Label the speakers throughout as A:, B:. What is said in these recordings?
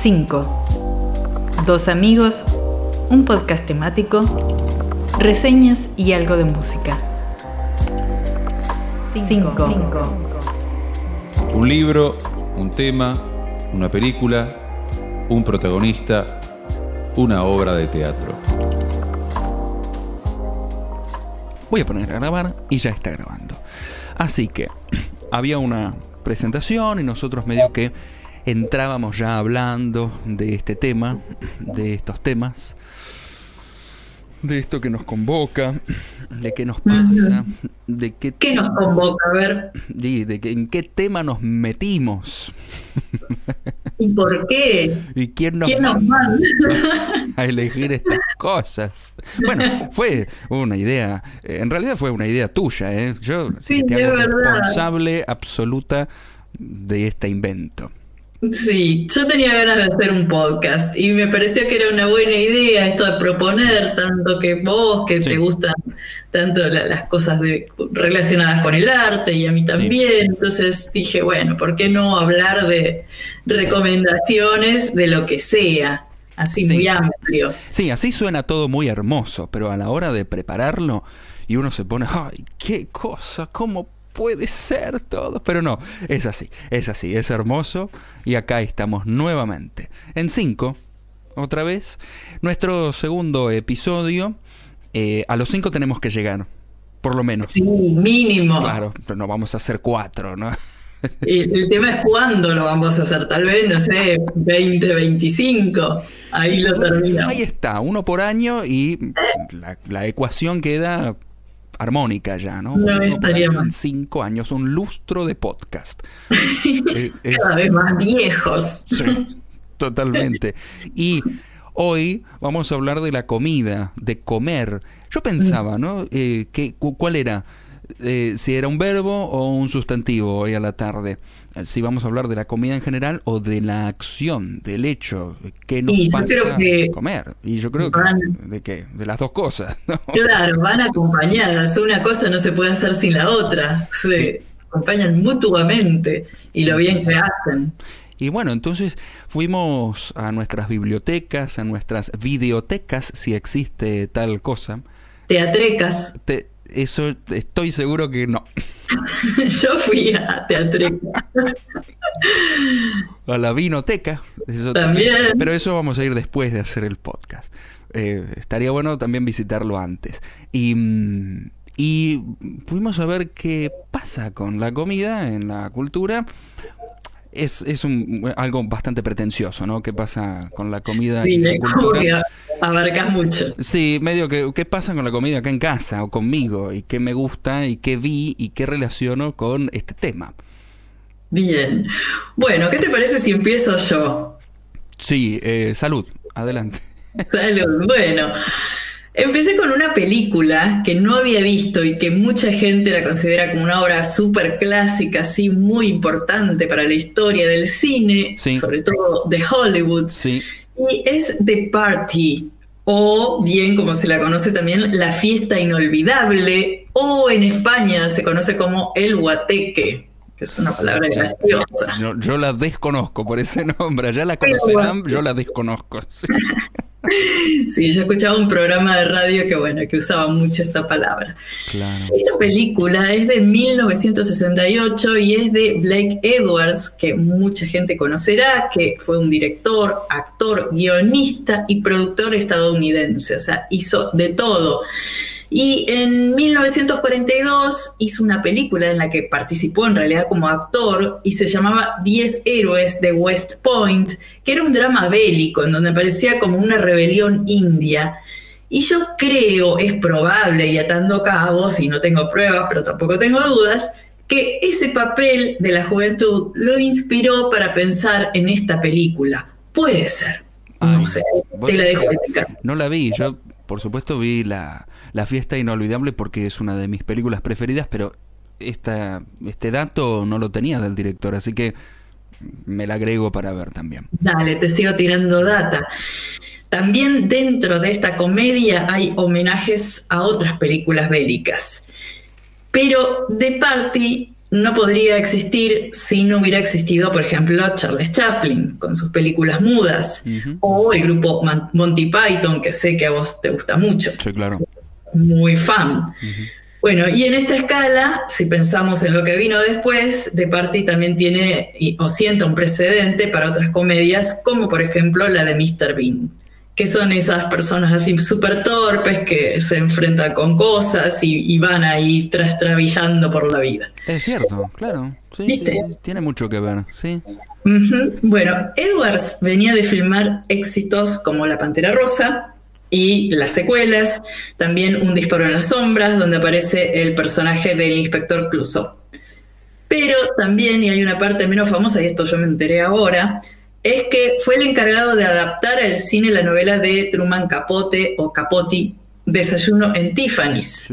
A: 5. Dos amigos, un podcast temático, reseñas y algo de música. 5.
B: Un libro, un tema, una película, un protagonista, una obra de teatro.
C: Voy a poner a grabar y ya está grabando. Así que había una presentación y nosotros medio que entrábamos ya hablando de este tema, de estos temas, de esto que nos convoca, de qué nos pasa, de qué,
D: ¿Qué nos convoca? A ver.
C: de, de que- en qué tema nos metimos
D: ¿Y por qué?
C: y quién nos
D: ¿Quién nos manda?
C: a elegir estas cosas. Bueno, fue una idea, eh, en realidad fue una idea tuya, ¿eh? Yo
D: Sí,
C: te hago responsable absoluta de este invento.
D: Sí, yo tenía ganas de hacer un podcast y me pareció que era una buena idea esto de proponer tanto que vos, que
C: Sí.
D: te gustan tanto la- las cosas de- relacionadas con el arte y a mí también. Entonces dije, bueno, ¿por qué no hablar de recomendaciones de lo que sea? Así
C: Sí.
D: muy amplio.
C: Sí, así suena todo muy hermoso, pero a la hora de prepararlo y uno se pone, ay, qué cosa, cómo puede ser todo. Pero no, es así, es así, es hermoso y acá estamos nuevamente. En 5, otra vez, nuestro segundo episodio. eh, a los 5 tenemos que llegar, por lo menos.
D: Sí, mínimo.
C: Claro, pero no vamos a hacer cuatro, ¿no?
D: El, el tema es cuándo lo vamos a hacer, tal vez, no sé, 20, 25. Ahí lo terminamos.
C: Ahí está, uno por año y la, la ecuación queda armónica ya, ¿no?
D: No estaría mal.
C: en cinco años, un lustro de podcast. Eh, es-
D: Cada vez más viejos.
C: sí, totalmente. Y hoy vamos a hablar de la comida, de comer. Yo pensaba, ¿no? Eh, que, cu- ¿Cuál era? Eh, si era un verbo o un sustantivo hoy a la tarde. Eh, Si vamos a hablar de la comida en general o de la acción, del hecho, ¿qué nos
D: Y yo
C: pasa
D: creo que
C: comer? Y yo creo que de qué, de las dos cosas, ¿no?
D: Claro, van acompañadas. Una cosa no se puede hacer sin la otra. Se acompañan mutuamente y lo bien
C: sí,
D: que hacen.
C: Y bueno, entonces fuimos a nuestras bibliotecas, a nuestras videotecas, si existe tal cosa.
D: Teatrecas.
C: Te- eso estoy seguro que no.
D: Yo fui a Teatreca.
C: A la vinoteca. eso
D: También.
C: Pero eso vamos a ir después de hacer el podcast. Eh, estaría bueno también visitarlo antes. Y, mm, y fuimos a ver qué pasa con la comida en la cultura. Es, es un, algo bastante pretencioso, ¿no? ¿Qué pasa con la comida y
D: Sí,
C: la
D: es como
C: cultura?
D: abarcas mucho.
C: Sí, medio que qué pasa con la comida acá en casa o conmigo y qué me gusta y qué vi y qué relaciono con este tema.
D: Bien. Bueno, ¿qué te parece si empiezo yo?
C: Sí, eh, salud, adelante.
D: Salud. Bueno, empecé con una película que no había visto y que mucha gente la considera como una obra súper clásica, así muy importante para la historia del cine,
C: Sí.
D: sobre todo de Hollywood.
C: Sí,
D: Y es The Party, o bien como se la conoce también, La Fiesta Inolvidable, o en España se conoce como El Guateque, que es una palabra graciosa.
C: yo, yo la desconozco por ese nombre, ya la conocerán, yo la desconozco. Sí.
D: Sí, yo escuchaba un programa de radio que, bueno, que usaba mucho esta palabra.
C: Claro.
D: Esta película es de 1968 y es de Blake Edwards, que mucha gente conocerá, que fue un director, actor, guionista y productor estadounidense, o sea, hizo de todo. Y en 1942 hizo una película en la que participó en realidad como actor y se llamaba Diez héroes de West Point, que era un drama bélico en donde parecía como una rebelión india. Y yo creo, es probable, y atando cabos, y no tengo pruebas, pero tampoco tengo dudas, que ese papel de la juventud lo inspiró para pensar en esta película. Puede ser. No
C: Ay,
D: sé,
C: vos
D: te la dejo de.
C: No la vi, yo por supuesto vi la, la fiesta inolvidable porque es una de mis películas preferidas, pero esta, este dato no lo tenía del director, así que me la agrego para ver también.
D: Dale, te sigo tirando data. También dentro de esta comedia hay homenajes a otras películas bélicas. Pero The Party no podría existir si no hubiera existido, por ejemplo, Charles Chaplin con sus películas mudas o el grupo Monty Python, que sé que a vos te gusta mucho.
C: Sí, claro.
D: Muy fan. Bueno, y en esta escala, si pensamos en lo que vino después, De Party también tiene o sienta un precedente para otras comedias, como por ejemplo la de Mr. Bean que son esas personas así súper torpes que se enfrentan con cosas y, van ahí trastrabillando por la vida.
C: Es cierto, claro. Sí, tiene mucho que ver, sí.
D: Bueno, Edwards venía de filmar éxitos como La Pantera Rosa y las secuelas, también Un disparo en las sombras, donde aparece el personaje del inspector Clouseau. Pero también, y hay una parte menos famosa, y esto yo me enteré ahora, es que fue el encargado de adaptar al cine la novela de Truman Capote o Capote, Desayuno en Tiffany's,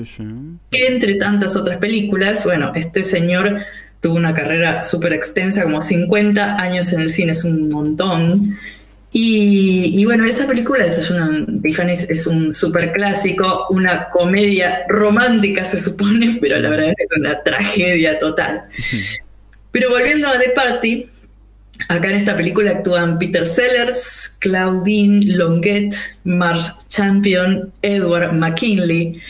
D: que entre tantas otras películas, bueno, este señor tuvo una carrera súper extensa, como 50 años en el cine, es un montón. Y, bueno, esa película, Desayuno en Tiffany's, es un súper clásico, una comedia romántica se supone, pero la verdad es una tragedia total. Pero volviendo a The Party, Acá en esta película actúan Peter Sellers, Claudine Longuet, Mark Champion, Edward McKinley.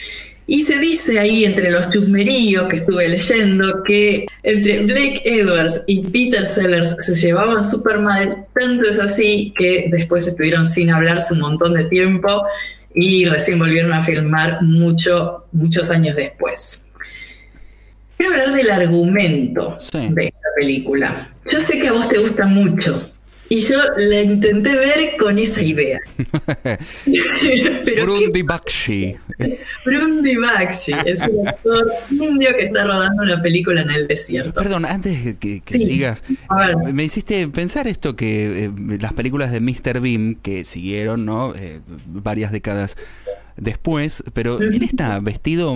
D: Y se dice ahí entre los chusmeríos que estuve leyendo que entre Blake Edwards y Peter Sellers se llevaban súper mal, tanto es así que después estuvieron sin hablarse un montón de tiempo y recién volvieron a filmar mucho, muchos años después. Quiero hablar del argumento de esta película. Yo sé que a vos te gusta mucho. Y yo la intenté ver con esa idea.
C: Brundi Bakshi.
D: Brundi Bakshi es un actor indio que está rodando una película en el desierto.
C: Perdón, antes de que, sigas, me hiciste pensar esto que eh, las películas de Mr. Beam que siguieron, ¿no? Eh, varias décadas después, pero él está vestido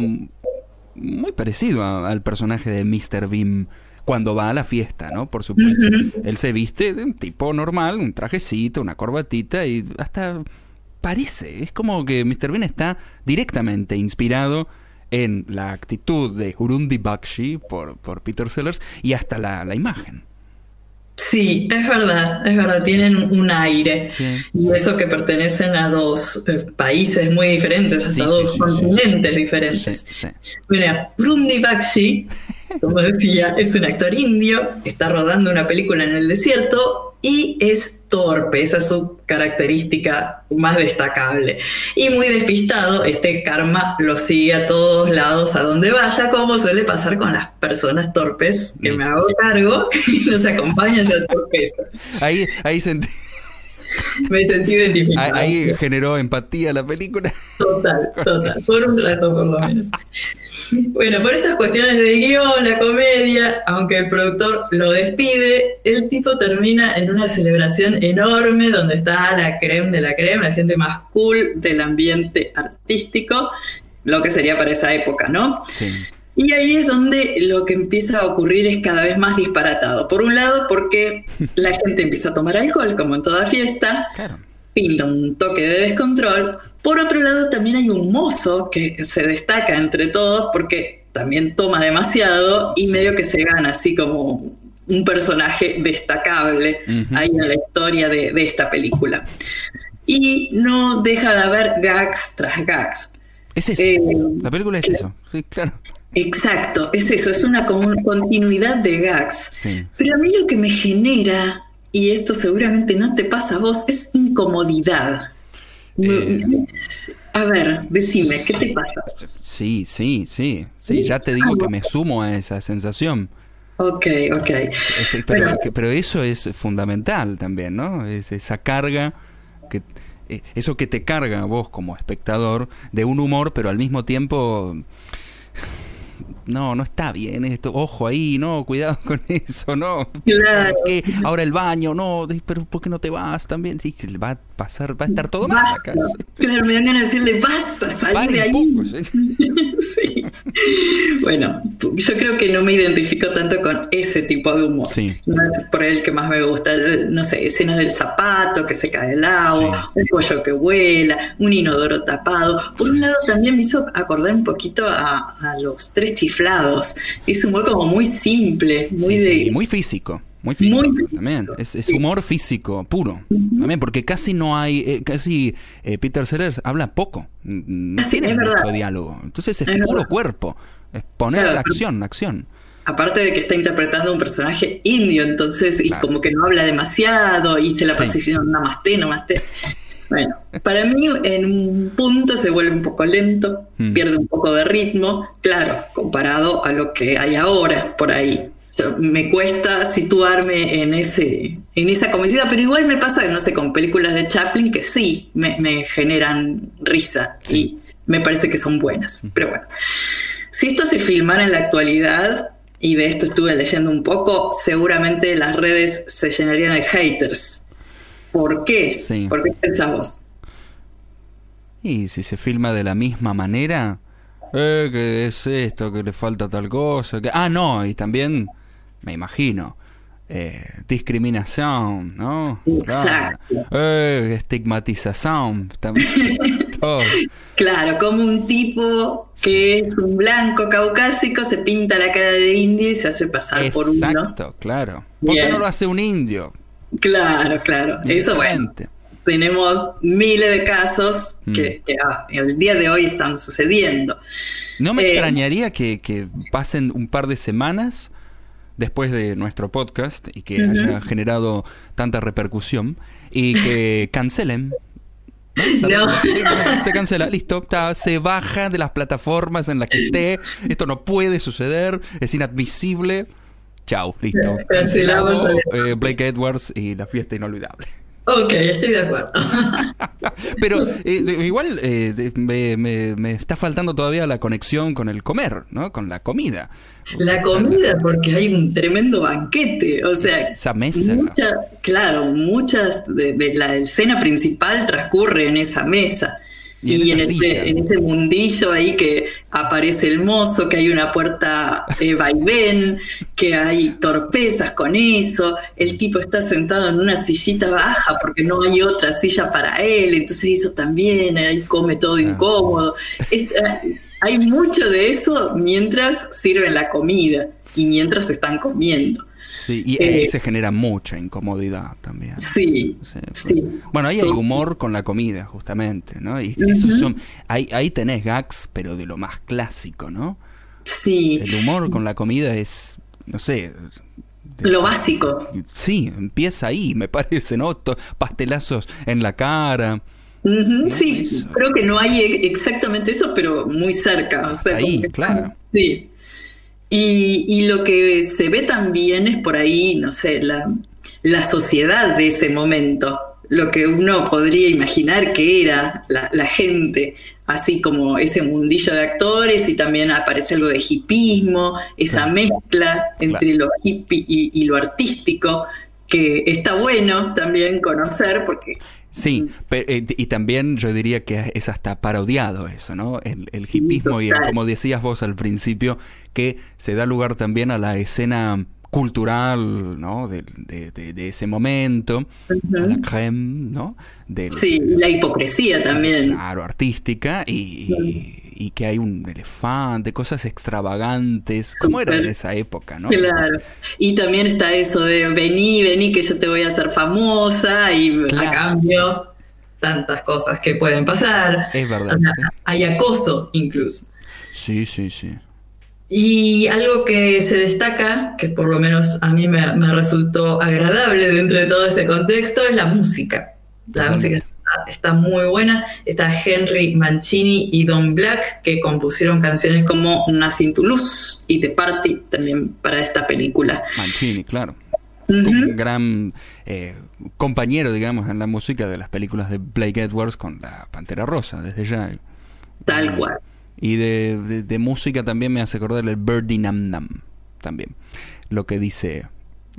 C: muy parecido al personaje de Mr. Beam cuando va a la fiesta, ¿no? Por supuesto. Él se viste de un tipo normal, un trajecito, una corbatita y hasta parece, es como que Mr. Bean está directamente inspirado en la actitud de Hurundi Bakshi por, por Peter Sellers y hasta la, la imagen.
D: Sí, es verdad, es verdad, tienen un aire. Y eso que pertenecen a dos eh, países muy diferentes, hasta dos continentes diferentes. Mira, Brundi Bakshi, como decía, es un actor indio, está rodando una película en el desierto y es torpe, esa es su característica más destacable. Y muy despistado, este karma lo sigue a todos lados, a donde vaya, como suele pasar con las personas torpes, que me hago cargo y nos acompañan esa torpeza.
C: Ahí, ahí sentí.
D: Me sentí identificado.
C: Ahí generó empatía la película.
D: Total, total. Por un rato, por lo menos. Bueno, por estas cuestiones de guion, la comedia, aunque el productor lo despide, el tipo termina en una celebración enorme donde está la creme de la creme, la gente más cool del ambiente artístico, lo que sería para esa época, ¿no? Sí. Y ahí es donde lo que empieza a ocurrir es cada vez más disparatado. Por un lado, porque la gente empieza a tomar alcohol, como en toda fiesta, pinta un toque de descontrol. Por otro lado, también hay un mozo que se destaca entre todos porque también toma demasiado y medio que se gana así como un personaje destacable ahí en la historia de, esta película. Y no deja de haber gags tras gags.
C: Es eso. Eh, la película es eso, sí, claro.
D: Exacto, es eso, es una continuidad de gags. Pero a mí lo que me genera, y esto seguramente no te pasa a vos, es incomodidad. Eh, a ver, decime, ¿qué te pasa?
C: Sí, sí, sí, sí, ya te digo que me sumo a esa sensación.
D: Ok, ok.
C: Pero, eso es fundamental también, ¿no? Es esa carga que eh, eso que te carga a vos como espectador de un humor, pero al mismo tiempo no, no está bien esto, ojo ahí, no, cuidado con eso, no. Claro. Ahora el baño, no, pero ¿por qué no te vas también? Sí, va pasar, va a estar todo
D: mal. Claro, me dan ganas de decirle, basta, salí de ahí. sí. Bueno, yo creo que no me identifico tanto con ese tipo de humor. Sí. No es por el que más me gusta, no sé, escenas del zapato que se cae el agua, el pollo que vuela, un inodoro tapado. Por un lado también me hizo acordar un poquito a, a los tres chifres inflados. Es humor como muy simple, muy de.
C: sí, muy físico. Muy físico
D: Muy
C: también. Es, es humor físico puro. También, porque casi no hay. eh, casi eh, Peter Sellers habla poco. No
D: Sí,
C: tiene mucho
D: verdad.
C: diálogo. Entonces es,
D: Es
C: puro
D: verdad.
C: cuerpo. Es poner
D: Claro,
C: acción, acción.
D: Aparte de que está interpretando un personaje indio, entonces, y
C: Claro.
D: como que no habla demasiado y se la pasa
C: Sí.
D: diciendo namaste, namaste. Bueno, para mí en un punto se vuelve un poco lento,
C: Mm.
D: pierde un poco de ritmo, claro, comparado a lo que hay ahora por ahí. Me cuesta situarme en ese en esa comedia, pero igual me pasa, no sé, con películas de Chaplin que sí me, me generan risa y me parece que son buenas. Pero bueno, si esto se filmara en la actualidad, y de esto estuve leyendo un poco, seguramente las redes se llenarían de haters. ¿Por qué?
C: Sí.
D: ¿Por qué pensás vos?
C: Y si se filma de la misma manera, eh, que es esto, que le falta tal cosa. Que... Ah, no, y también, me imagino, eh, discriminación, ¿no?
D: Exacto.
C: Eh, estigmatización, todo.
D: Claro, como un tipo que es un blanco caucásico se pinta la cara de indio y se hace pasar por uno.
C: Exacto, claro. ¿Por qué no lo hace un indio?
D: Claro, claro. Eso bueno. Tenemos miles de casos
C: Mm.
D: que, que, ah, el día de hoy están sucediendo.
C: No me
D: Eh,
C: extrañaría que, que pasen un par de semanas después de nuestro podcast y que haya generado tanta repercusión y que cancelen. Se cancela, listo, se baja de las plataformas en las que esté. Esto no puede suceder, es inadmisible. Chao, listo. Cancelado eh, Blake Edwards y la fiesta inolvidable.
D: Ok, estoy de acuerdo.
C: Pero eh, igual eh, me, me- me está faltando todavía la conexión con el comer, ¿no? Con la comida.
D: La comida, porque hay un tremendo banquete. O sea,
C: Esa mesa.
D: mucha- claro, muchas de, de la escena principal transcurre en esa mesa.
C: Y
D: Y,
C: en
D: ese, en ese mundillo ahí que aparece el mozo, que hay una puerta eh, vaivén, que hay torpezas con eso, el tipo está sentado en una sillita baja porque no hay otra silla para él, entonces eso también, ahí come todo incómodo. Esta- hay mucho de eso mientras sirven la comida y mientras están comiendo.
C: Sí, y
D: Eh,
C: ahí se genera mucha incomodidad también.
D: Sí,
C: Sí.
D: sí.
C: Bueno, ahí hay humor con la comida, justamente, ¿no? Y esos son, ahí, ahí tenés gags, pero de lo más clásico, ¿no?
D: Sí,
C: El humor con la comida es, no sé...
D: lo básico.
C: Sí, empieza ahí, me parece, ¿no? Pastelazos en la cara. No,
D: sí,
C: eso.
D: creo que no hay exactamente eso, pero muy cerca. O sea,
C: Ahí, claro.
D: Sí. Y, y lo que se ve también es por ahí, no sé, la, la sociedad de ese momento. Lo que uno podría imaginar que era la, la gente, así como ese mundillo de actores, y también aparece algo de hipismo, esa
C: Claro.
D: mezcla entre lo hippie y, y lo artístico, que está bueno también conocer, porque
C: Sí, pe- eh, y también yo diría que es hasta parodiado eso, ¿no? El, el hipismo y el- como decías vos al principio, que se da lugar también a la escena cultural, ¿no? De, de- de- de ese momento, a la creme, ¿no? Del,
D: Sí, la hipocresía también.
C: Claro, artística y, y- y que hay un elefante, cosas extravagantes, como era en esa época, ¿no?
D: Claro. Y también está eso de vení, vení, que yo te voy a hacer famosa y
C: Claro.
D: a cambio tantas cosas que pueden pasar.
C: Es verdad,
D: O sea,
C: sí.
D: hay acoso incluso.
C: Sí, sí, sí.
D: Y algo que se destaca, que por lo menos a mí me, me resultó agradable dentro de todo ese contexto, es la música. La
C: Totalmente.
D: música está, muy buena. Está Henry Mancini y Don Black, que compusieron canciones como Nothing to Lose y The Party también para esta película.
C: Mancini, claro. Un gran eh, compañero, digamos, en la música de las películas de Blake Edwards con la Pantera Rosa, desde ya.
D: Tal cual.
C: Y de, de- de música también me hace acordar el Birdie Nam Nam, también. Lo que dice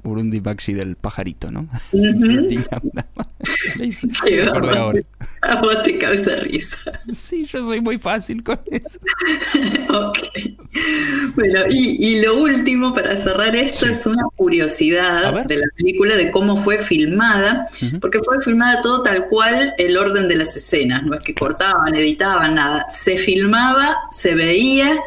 C: Urundi Bakshi del pajarito, ¿no? Acordé ahora.
D: A vos te causa risa.
C: Sí, yo soy muy fácil con eso.
D: ok. Bueno, y, y lo último para cerrar esto
C: Sí.
D: es una curiosidad de la película de cómo fue filmada, porque fue filmada todo tal cual el orden de las escenas, no es que cortaban, editaban, nada. Se filmaba, se veía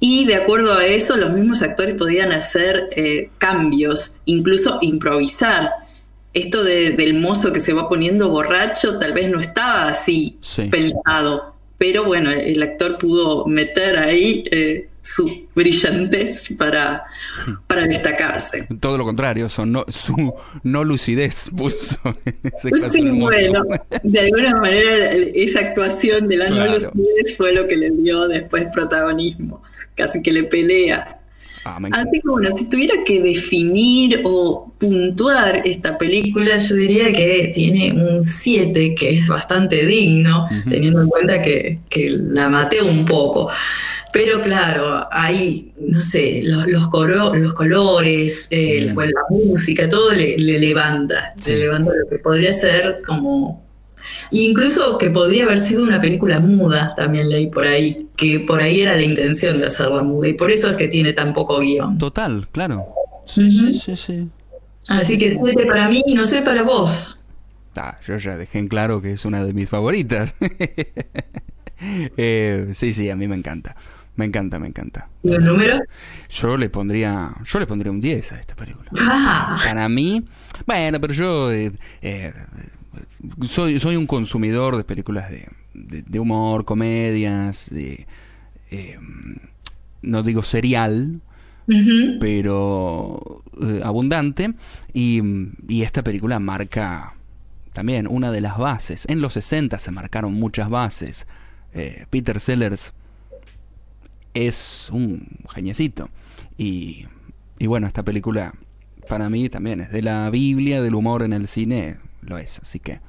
D: Y de acuerdo a eso, los mismos actores podían hacer eh, cambios, incluso improvisar. Esto del mozo que se va poniendo borracho tal vez no estaba así pensado, pero bueno, el actor pudo meter ahí eh, su brillantez para, para destacarse.
C: Todo lo contrario, no, su no lucidez puso.
D: sí, bueno, de alguna manera esa actuación de la no lucidez fue lo que le dio después protagonismo, casi que le pelea. Ah, Así que bueno, si tuviera que definir o puntuar esta película, yo diría que tiene un 7, que es bastante digno, teniendo en cuenta que, que la maté un poco. Pero claro, hay, no sé, los, los, los colores, eh, la música, todo le, levanta, le levanta lo que podría ser como... Incluso que podría haber sido una película muda, también leí por ahí, que por ahí era la intención de hacerla muda y por eso es que tiene tan poco guion.
C: Total, claro. Sí, sí, sí,
D: Así que siete para mí, no sé para vos.
C: Ah, yo ya dejé en claro que es una de mis favoritas. Eh, sí, sí, a mí me encanta. Me encanta, me encanta.
D: ¿Y el número?
C: Yo le pondría, yo le pondría un 10 a esta película. Ah. Para mí, bueno, pero yo eh, eh, soy, soy un consumidor de películas de, humor, comedias, de eh, no digo serial, pero abundante. Y, y esta película marca también una de las bases. En los 60 se marcaron muchas bases. Peter Sellers es un geniecito. Y, y bueno, esta película para mí también es de la Biblia del humor en el cine, lo es, así que...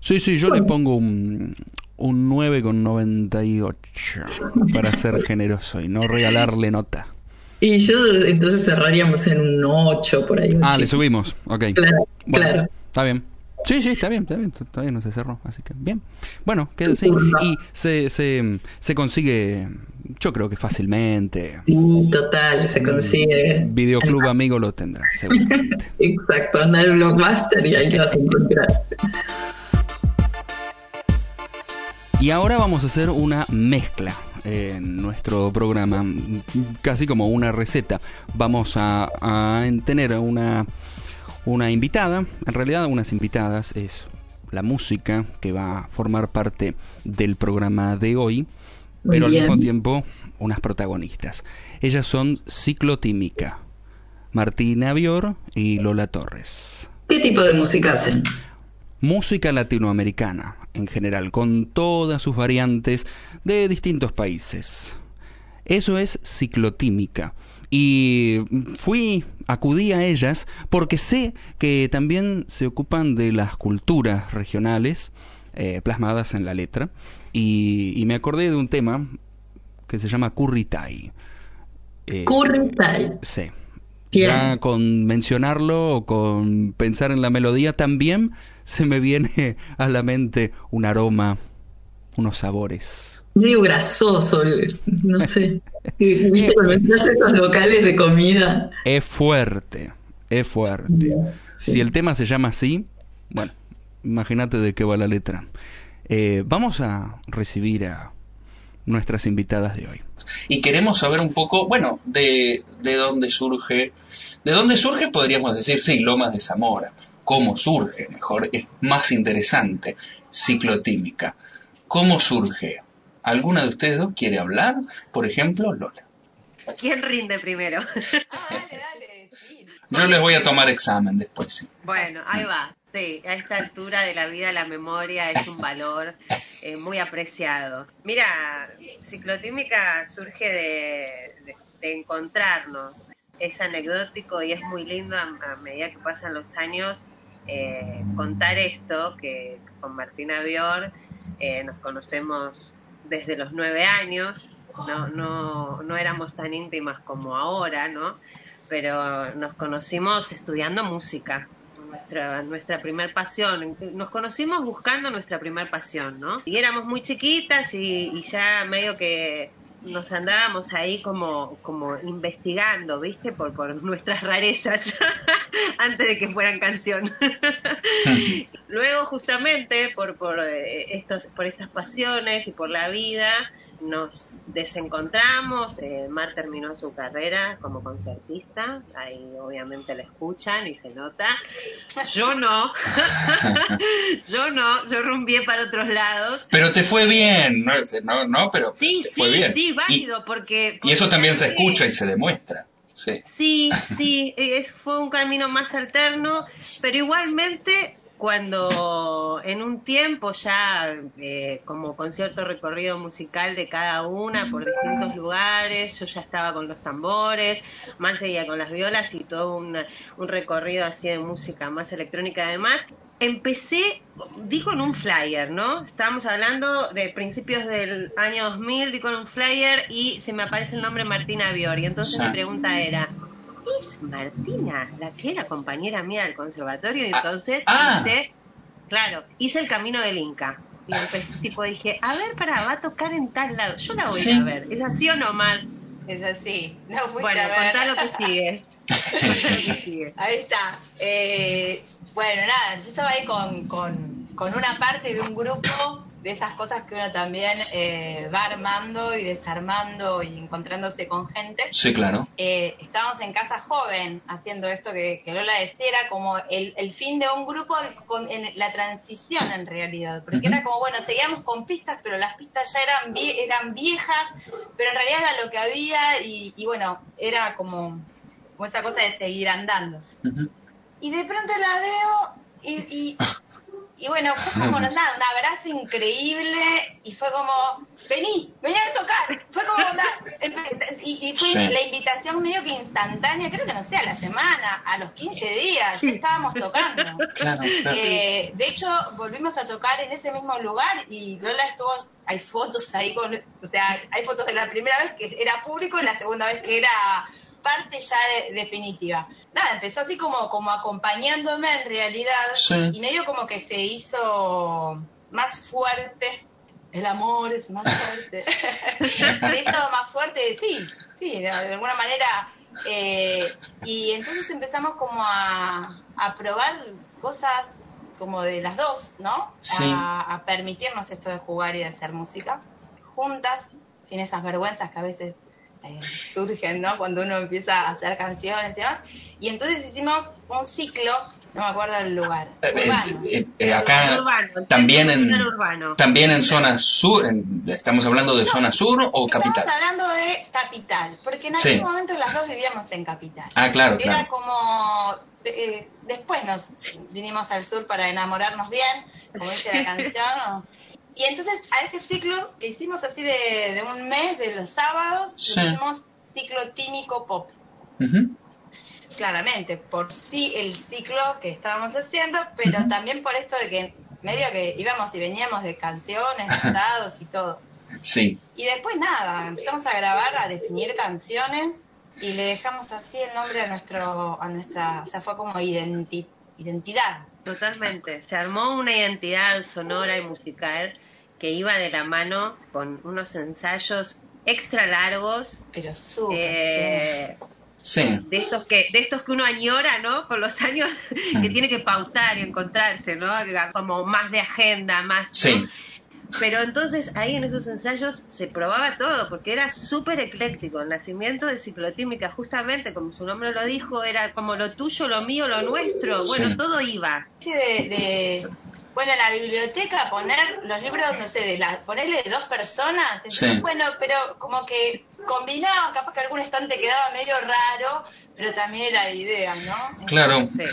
C: Sí, sí, yo le pongo un, un 9,98 para ser generoso y no regalarle nota.
D: Y yo entonces cerraríamos en un 8 por ahí.
C: Ah, le subimos, ok.
D: Claro, claro.
C: Está bien. Sí, sí, está bien, está bien, todavía no se cerró, así que bien. Bueno, queda así. Y se, se, se consigue, yo creo que fácilmente.
D: Sí, total, se consigue.
C: Videoclub amigo lo tendrá, seguramente.
D: Exacto, anda al blockbuster y ahí lo vas a encontrar.
C: Y ahora vamos a hacer una mezcla en nuestro programa, casi como una receta. Vamos a, a tener una una invitada, en realidad unas invitadas es la música que va a formar parte del programa de hoy, pero al mismo tiempo unas protagonistas. Ellas son Ciclotímica, Martina Avior y Lola Torres.
D: ¿Qué tipo de música hacen?
C: Música latinoamericana, en general, con todas sus variantes de distintos países. Eso es ciclotímica. Y fui, acudí a ellas porque sé que también se ocupan de las culturas regionales eh, plasmadas en la letra. Y, me acordé de un tema que se llama Curritai.
D: Eh, Curritai.
C: Sí. Ya con mencionarlo o con pensar en la melodía también se me viene a la mente un aroma, unos sabores
D: medio grasoso, no sé. ¿Viste cuando entras a estos locales de comida?
C: Es fuerte, es fuerte. Si el tema se llama así, bueno, imagínate de qué va la letra. Eh, vamos a recibir a nuestras invitadas de hoy.
E: Y queremos saber un poco, bueno, de, de dónde surge, de dónde surge podríamos decir, sí, Lomas de Zamora. ¿Cómo surge? Mejor, es más interesante. Ciclotímica. ¿Cómo surge? ¿Alguna de ustedes dos quiere hablar? Por ejemplo, Lola.
F: ¿Quién rinde primero?
E: dale, dale. Yo les voy a tomar examen después, sí.
F: Bueno, ahí va. Sí, a esta altura de la vida la memoria es un valor eh, muy apreciado. Mira, ciclotímica surge de, encontrarnos. Es anecdótico y es muy lindo a, medida que pasan los años eh, contar esto, que con Martina Bior eh, nos conocemos desde los nueve años, no, no, no éramos tan íntimas como ahora, ¿no? Pero nos conocimos estudiando música, nuestra, nuestra primer pasión. Nos conocimos buscando nuestra primer pasión, ¿no? Y éramos muy chiquitas y, y ya medio que nos andábamos ahí como, como investigando, ¿viste? Por, por nuestras rarezas antes de que fueran canción. luego justamente por, por, eh, estos, por estas pasiones y por la vida, nos desencontramos, eh, Mar terminó su carrera como concertista, ahí obviamente la escuchan y se nota. Yo no, yo no, yo rumbié para otros lados.
C: Pero te fue bien, no, no, no pero
F: Sí,
C: te
F: sí,
C: fue bien.
F: sí,
C: Y-
F: válido, porque...
C: Y, eso también se escucha y se demuestra. Sí.
F: Sí, sí, es, fue un camino más alterno, pero igualmente cuando en un tiempo ya eh, como concierto recorrido musical de cada una por distintos lugares, yo ya estaba con los tambores, Mar seguía con las violas y todo un, un recorrido así de música más electrónica además. Empecé, di con un flyer, ¿no? Estábamos hablando de principios del año 2000, di con un flyer y se me aparece el nombre Martina Bior. Y entonces
C: Sí.
F: mi pregunta era, ¿es Martina la que era compañera mía del conservatorio? Y
C: Ah,
F: entonces
C: ah.
F: hice, claro, hice el camino del Inca. Y entonces, tipo dije, a ver, para, va a tocar en tal lado. Yo la voy
C: Sí.
F: a ir a ver. ¿Es así o no, Mar?
G: Es así. No
F: Bueno, contá lo que sigue. Contá lo que sigue.
G: Ahí está. Eh, bueno, nada, yo estaba ahí con, con, con una parte de un grupo de esas cosas que uno también eh, va armando y desarmando y encontrándose con gente.
C: Sí, claro.
G: Eh, estábamos en Casa Joven haciendo esto que, que Lola decía, era como el, el fin de un grupo con, en la transición en realidad, porque era como, bueno, seguíamos con pistas, pero las pistas ya eran, vie- eran viejas, pero en realidad era lo que había y, y bueno, era como, como esa cosa de seguir andando. Y de pronto la veo y, y, y bueno, fue como nada, un abrazo increíble y fue como, vení, vení a tocar. Fue como, nada, empe- y, y fue
C: Sí.
G: la invitación medio que instantánea, creo que no sé, a la semana, a los 15 días, ya estábamos tocando.
C: Claro, claro.
G: Eh, de hecho, volvimos a tocar en ese mismo lugar y Lola estuvo, hay fotos ahí con, o sea, hay fotos de la primera vez que era público y la segunda vez que era parte ya de- definitiva. Nada, empezó así como, como acompañándome en realidad
C: Sí.
G: y medio como que se hizo más fuerte. El amor es más fuerte. se hizo más fuerte, sí, sí, de alguna manera. eh, y entonces empezamos como a, a probar cosas como de las dos, ¿no?
C: Sí.
G: A, a permitirnos esto de jugar y de hacer música juntas, sin esas vergüenzas que a veces eh, surgen, ¿no? Cuando uno empieza a hacer canciones y demás. Y entonces hicimos un ciclo, no me acuerdo del lugar,
C: Eh, eh,
G: urbano.
C: eh, eh, acá
F: Urbano,
C: también en
F: urbano.
C: también en zona sur, en- estamos hablando de zona sur o capital.
G: Estamos hablando de capital, porque en
C: Sí.
G: aquel momento las dos vivíamos en capital.
C: Ah, claro,
G: Era
C: claro.
G: como. eh, después nos vinimos al sur para enamorarnos bien, como dice la canción. Y entonces a ese ciclo que hicimos así de, de un mes, de los sábados,
C: Sí.
G: hicimos ciclo tímico pop. Claramente, por sí el ciclo que estábamos haciendo, pero también por esto de que medio que íbamos y veníamos de canciones, de estados y todo.
C: Sí.
G: Y después nada, empezamos a grabar, a definir canciones y le dejamos así el nombre a nuestro, a nuestra, o sea, fue como identi- identidad.
F: Totalmente. Se armó una identidad sonora y musical que iba de la mano con unos ensayos extra largos
G: Pero súper.
F: eh,
C: Sí.
F: de estos que de estos que uno añora, ¿no? Con los años que tiene que pautar y encontrarse, ¿no? Como más de agenda, más. ¿no?
C: Sí.
F: Pero entonces ahí en esos ensayos se probaba todo, porque era súper ecléctico. El nacimiento de ciclotímica, justamente como su nombre lo dijo, era como lo tuyo, lo mío, lo nuestro. Bueno,
C: Sí.
F: todo iba.
G: Sí, de, de- bueno, en la biblioteca poner los libros, no sé, de la, ponerle de dos personas, entonces,
C: Sí.
G: bueno, pero como que combinaban, capaz que algún estante quedaba medio raro, pero también era la idea, ¿no?
C: Claro.
F: Sí.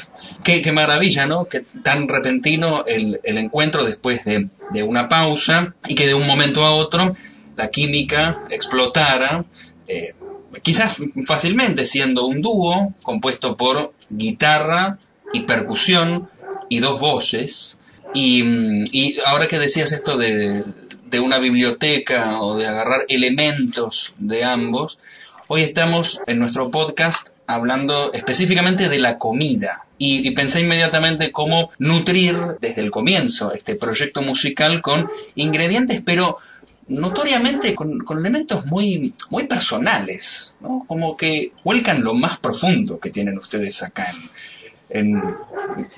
C: Qué, qué maravilla, ¿no? Que tan repentino el, el encuentro después de, de una pausa y que de un momento a otro la química explotara, eh, quizás fácilmente siendo un dúo compuesto por guitarra y percusión y dos voces. Y, ahora que decías esto de, de una biblioteca o de agarrar elementos de ambos, hoy estamos en nuestro podcast hablando específicamente de la comida. Y, y pensé inmediatamente cómo nutrir desde el comienzo este proyecto musical con ingredientes, pero notoriamente con, con elementos muy, muy personales, ¿no? como que vuelcan lo más profundo que tienen ustedes acá en-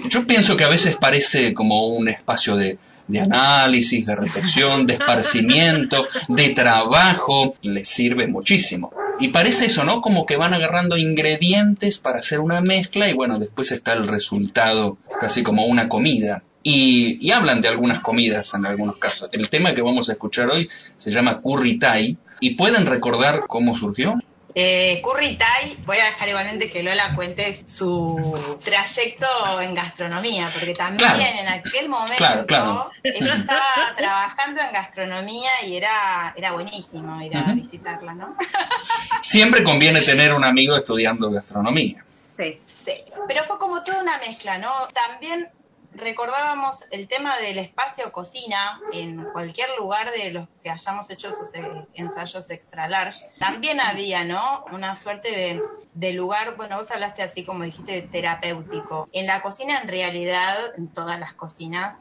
C: yo pienso que a veces parece como un espacio de, análisis, de reflexión, de esparcimiento, de trabajo, les sirve muchísimo. Y parece eso, ¿no? Como que van agarrando ingredientes para hacer una mezcla y bueno, después está el resultado casi como una comida. Y, y hablan de algunas comidas en algunos casos. El tema que vamos a escuchar hoy se llama Curry Thai. ¿Y pueden recordar cómo surgió?
G: Eh, Curry Thai, voy a dejar igualmente que Lola cuente su trayecto en gastronomía, porque también
C: Claro.
G: en aquel momento
C: Claro, claro.
G: ella estaba trabajando en gastronomía y era, era buenísimo ir a visitarla, ¿no?
C: Siempre conviene tener un amigo estudiando gastronomía.
F: Sí.
G: Sí, pero fue como toda una mezcla, ¿no? También recordábamos el tema del espacio cocina en cualquier lugar de los que hayamos hecho sus eh, ensayos extra large. También había, ¿no? Una suerte de, de lugar, bueno, vos hablaste así como dijiste, de terapéutico. En la cocina, en realidad, en todas las cocinas,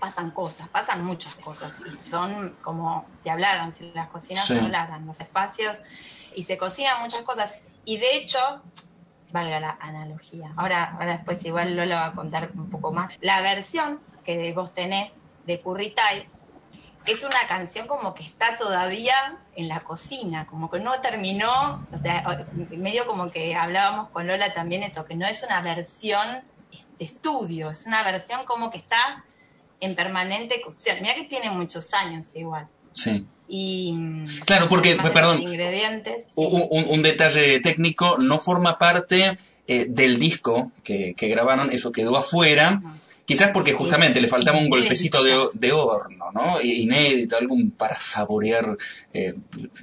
G: pasan cosas, pasan muchas cosas y son como si hablaran, si las cocinas
C: Sí.
G: hablaran, los espacios y se cocinan muchas cosas. Y de hecho, valga la analogía, ahora, ahora después igual Lola va a contar un poco más, la versión que vos tenés de Curry Thai es una canción como que está todavía en la cocina, como que no terminó, o sea, medio como que hablábamos con Lola también eso, que no es una versión de estudio, es una versión como que está en permanente cocción. Mira que tiene muchos años igual.
C: Sí.
G: Y
C: Claro, porque,
G: de
C: perdón,
G: ingredientes.
C: Un, un- un detalle técnico, no forma parte eh, del disco que, que grabaron, eso quedó afuera. Quizás porque justamente le faltaba un golpecito de, de horno, ¿no? Inédito, algún para saborear eh,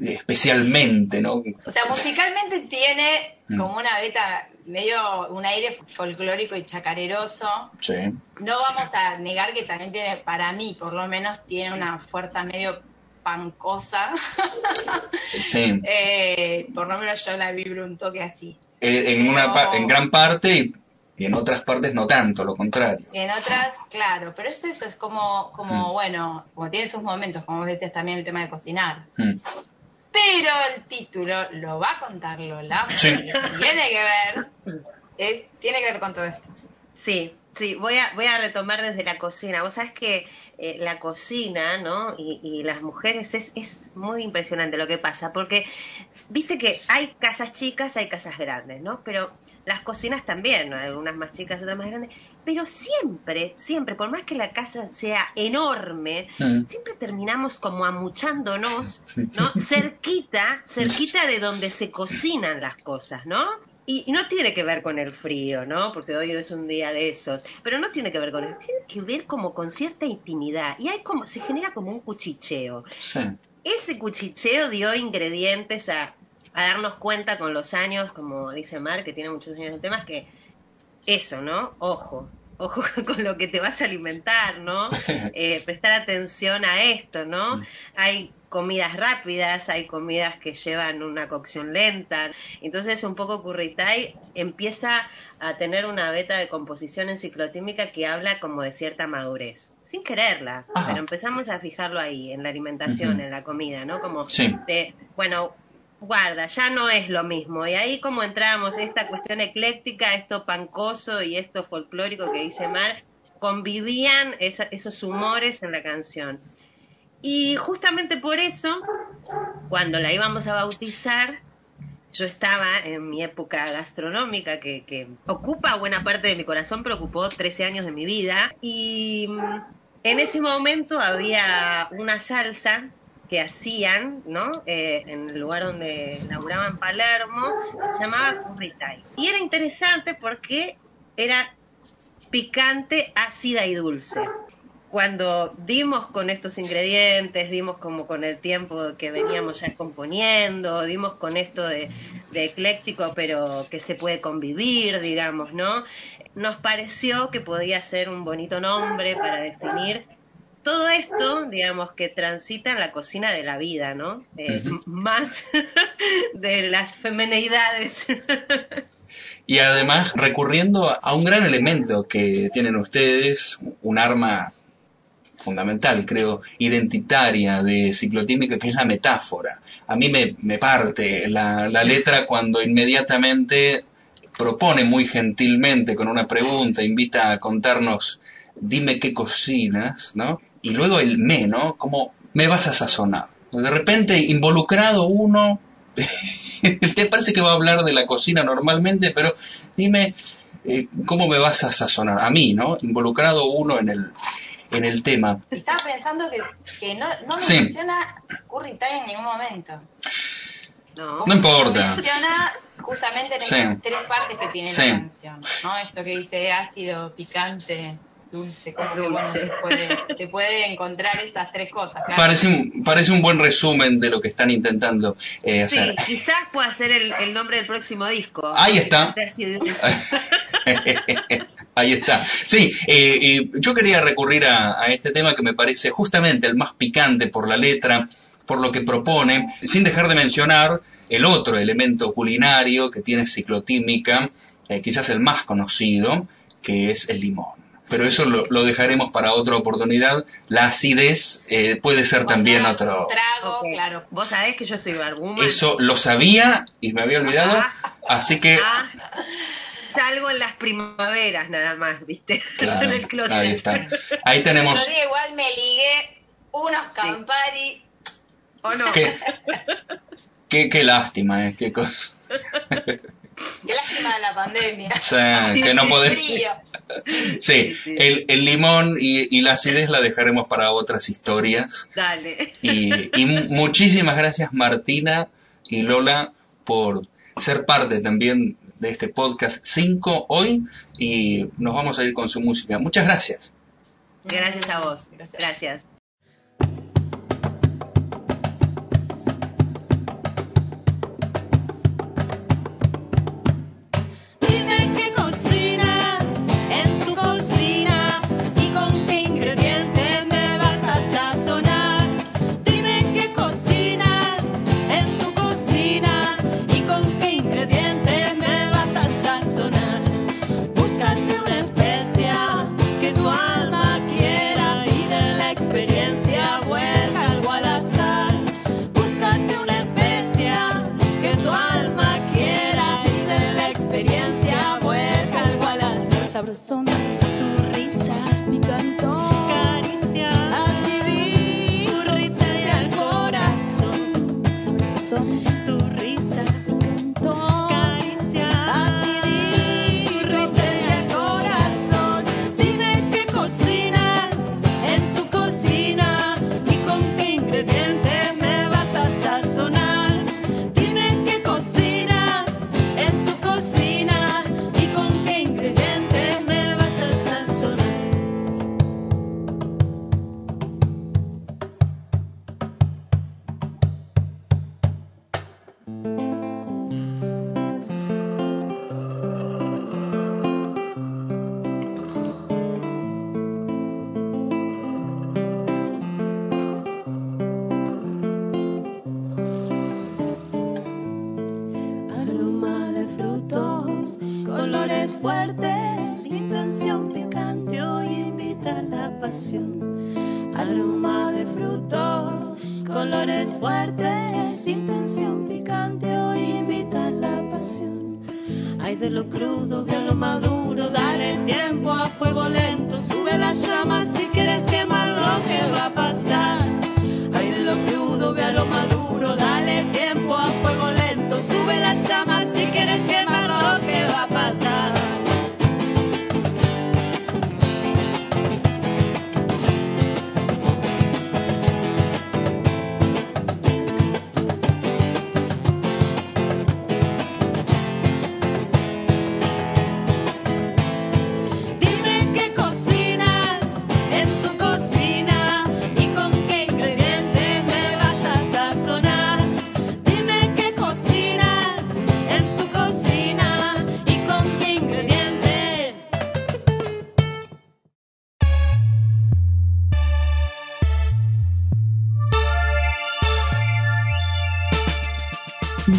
C: especialmente, ¿no?
G: O sea, musicalmente tiene
C: Mm.
G: como una beta, medio un aire folclórico y chacareroso.
C: Sí.
G: No vamos a negar que también tiene, para mí por lo menos, tiene una fuerza medio pancosa.
C: Sí.
G: Eh, por lo menos yo la vibro un toque así.
C: Eh, en, una, pa- en gran parte y, y en otras partes no tanto, lo contrario.
G: Y en otras, claro, pero es eso, es como, como
C: Mm.
G: bueno, como tiene sus momentos, como vos decías también el tema de cocinar.
C: Mm.
G: Pero el título lo va a contar Lola.
C: Sí.
G: Tiene que ver, es, tiene que ver con todo esto.
F: Sí, sí, voy a, voy a retomar desde la cocina. Vos sabés que eh, la cocina, ¿no? Y, y las mujeres es, es muy impresionante lo que pasa, porque viste que hay casas chicas, hay casas grandes, ¿no? Pero las cocinas también, ¿no? algunas más chicas, otras más grandes. Pero siempre, siempre, por más que la casa sea enorme, siempre terminamos como amuchándonos, ¿no? Cerquita, cerquita de donde se cocinan las cosas, ¿no? Y, y no tiene que ver con el frío, ¿no? Porque hoy es un día de esos. Pero no tiene que ver con el tiene que ver como con cierta intimidad. Y hay como, se genera como un cuchicheo.
C: Sí.
F: Ese cuchicheo dio ingredientes a, a darnos cuenta con los años, como dice Mar, que tiene muchos años de temas, que eso, ¿no? Ojo, ojo con lo que te vas a alimentar, ¿no? Eh, prestar atención a esto, ¿no? Hay comidas rápidas, hay comidas que llevan una cocción lenta. Entonces un poco Curritai empieza a tener una beta de composición enciclotímica que habla como de cierta madurez. Sin quererla,
C: Ajá.
F: pero empezamos a fijarlo ahí, en la alimentación, en la comida, ¿no? Como
C: Sí.
F: de, bueno, guarda, ya no es lo mismo. Y ahí como entramos, esta cuestión ecléctica, esto pancoso y esto folclórico que dice Mar, convivían esa- esos humores en la canción. Y justamente por eso, cuando la íbamos a bautizar, yo estaba en mi época gastronómica que, que ocupa buena parte de mi corazón, pero ocupó 13 años de mi vida. Y mm, en ese momento había una salsa que hacían, ¿no? Eh, en el lugar donde laburaba en Palermo, se llamaba curritay. Y era interesante porque era picante, ácida y dulce. Cuando dimos con estos ingredientes, dimos como con el tiempo que veníamos ya componiendo, dimos con esto de, de ecléctico, pero que se puede convivir, digamos, ¿no? Nos pareció que podía ser un bonito nombre para definir todo esto, digamos, que transita en la cocina de la vida, ¿no? Eh. Más de las femeneidades.
C: Y además recurriendo a un gran elemento que tienen ustedes, un arma fundamental, creo, identitaria de ciclotímica, que es la metáfora. A mí me, me parte la, la letra cuando inmediatamente propone muy gentilmente con una pregunta, invita a contarnos, dime qué cocinas, ¿no? Y luego el me, ¿no? Como me vas a sazonar. De repente, involucrado uno, te parece que va a hablar de la cocina normalmente, pero dime, eh, ¿cómo me vas a sazonar? A mí, ¿no? Involucrado uno en el, en el tema.
G: Estaba pensando que, que no, no me
C: Sí.
G: menciona Curry Time en ningún momento.
H: No.
C: No importa.
G: Menciona justamente en
C: Sí.
G: estas tres partes que tiene
C: Sí.
G: la canción. ¿no? Esto que dice ácido, picante, dulce, como que bueno,
H: Dulce.
G: se puede, se puede encontrar estas tres cosas. claro.
C: Parece un, parece un buen resumen de lo que están intentando eh,
H: Sí,
C: hacer.
H: quizás pueda ser el, el nombre del próximo disco.
C: Ahí está. Ahí está. Sí, eh, eh, yo quería recurrir a, a este tema que me parece justamente el más picante por la letra, por lo que propone, sin dejar de mencionar el otro elemento culinario que tiene ciclotímica, eh, quizás el más conocido, que es el limón. Pero eso lo, lo dejaremos para otra oportunidad. La acidez eh, puede ser también otro.
G: trago, claro.
H: Vos sabés que yo soy barbuma.
C: Eso lo sabía y me había olvidado. Así que
H: Ah, salgo en las primaveras nada más, ¿viste?
C: Claro,
H: en el closet.
C: ahí está. Ahí tenemos.
G: Igual me ligué unos Campari.
H: ¿O no?
C: Qué, qué, qué lástima, ¿eh? Qué cosa.
G: Qué lástima de la pandemia.
C: O sea, que no.
G: Frío.
C: Sí,
H: Sí, sí.
C: el, el limón y, y la acidez la dejaremos para otras historias.
H: Dale.
C: Y, y mu- muchísimas gracias, Martina y Lola, por ser parte también de este podcast 5 hoy. Y nos vamos a ir con su música. Muchas gracias.
H: Gracias a vos.
G: Gracias.
H: Gracias.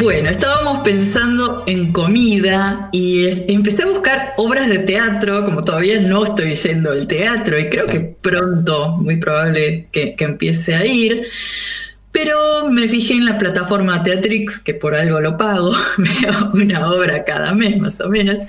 D: Bueno, estábamos pensando en comida y empecé a buscar obras de teatro, como todavía no estoy yendo al teatro y creo
I: Sí.
D: que pronto, muy probable que, que empiece a ir. Pero me fijé en la plataforma Teatrix, que por algo lo pago, veo una obra cada mes más o menos,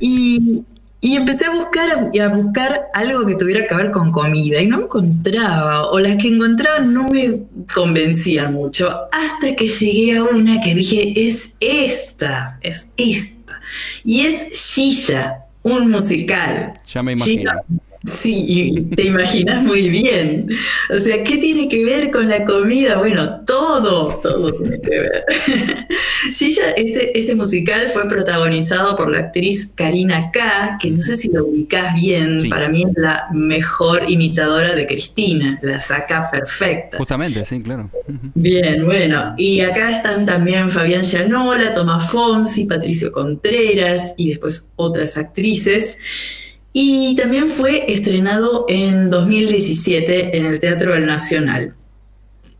D: y, y empecé a buscar, a buscar algo que tuviera que ver con comida, y no encontraba, o las que encontraba no me convencían mucho, hasta que llegué a una que dije, es esta, es esta, y es Shisha, un musical.
C: Ya me imagino.
D: Shisha Sí, te imaginas muy bien. O sea, ¿qué tiene que ver con la comida? Bueno, todo, todo tiene que ver. Shisha, este, este musical fue protagonizado por la actriz Karina K, que no sé si lo ubicás bien,
C: Sí.
D: para mí es la mejor imitadora de Cristina, la saca perfecta.
C: Justamente, sí, claro.
D: Bien, bueno, y acá están también Fabián Llanola, Tomás Fonsi, Patricio Contreras y después otras actrices. Y también fue estrenado en 2017 en el Teatro del Nacional.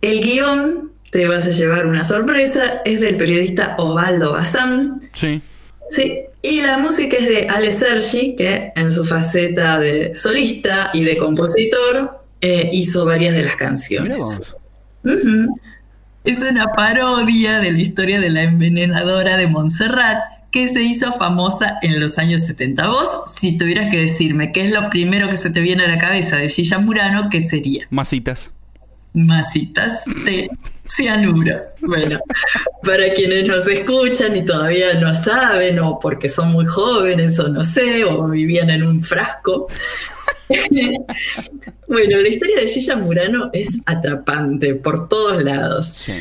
D: El guion, te vas a llevar una sorpresa, es del periodista Osvaldo Bazán.
C: Sí.
D: Sí, y la música es de Ale Sergi, que en su faceta de solista y de compositor eh, hizo varias de las canciones. Es una parodia de la historia de la envenenadora de Montserrat que se hizo famosa en los años 70. Vos, si tuvieras que decirme qué es lo primero que se te viene a la cabeza de Gilla Murano, ¿qué sería?
C: Masitas.
D: Masitas de cianuro. Bueno, para quienes nos escuchan y todavía no saben, o porque son muy jóvenes, o no sé, o vivían en un frasco. bueno, la historia de Gilla Murano es atrapante por todos lados.
C: Sí.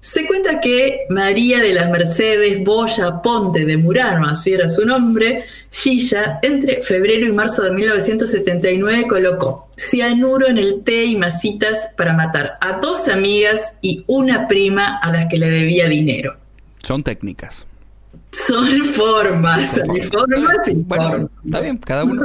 D: Se cuenta que María de las Mercedes Boya Ponte de Murano, así era su nombre, Gilla, entre febrero y marzo de 1979 colocó cianuro en el té y masitas para matar a dos amigas y una prima a las que le debía dinero.
C: Son técnicas.
D: Son formas, formas y
C: Bueno,
D: formas.
C: está bien, cada uno.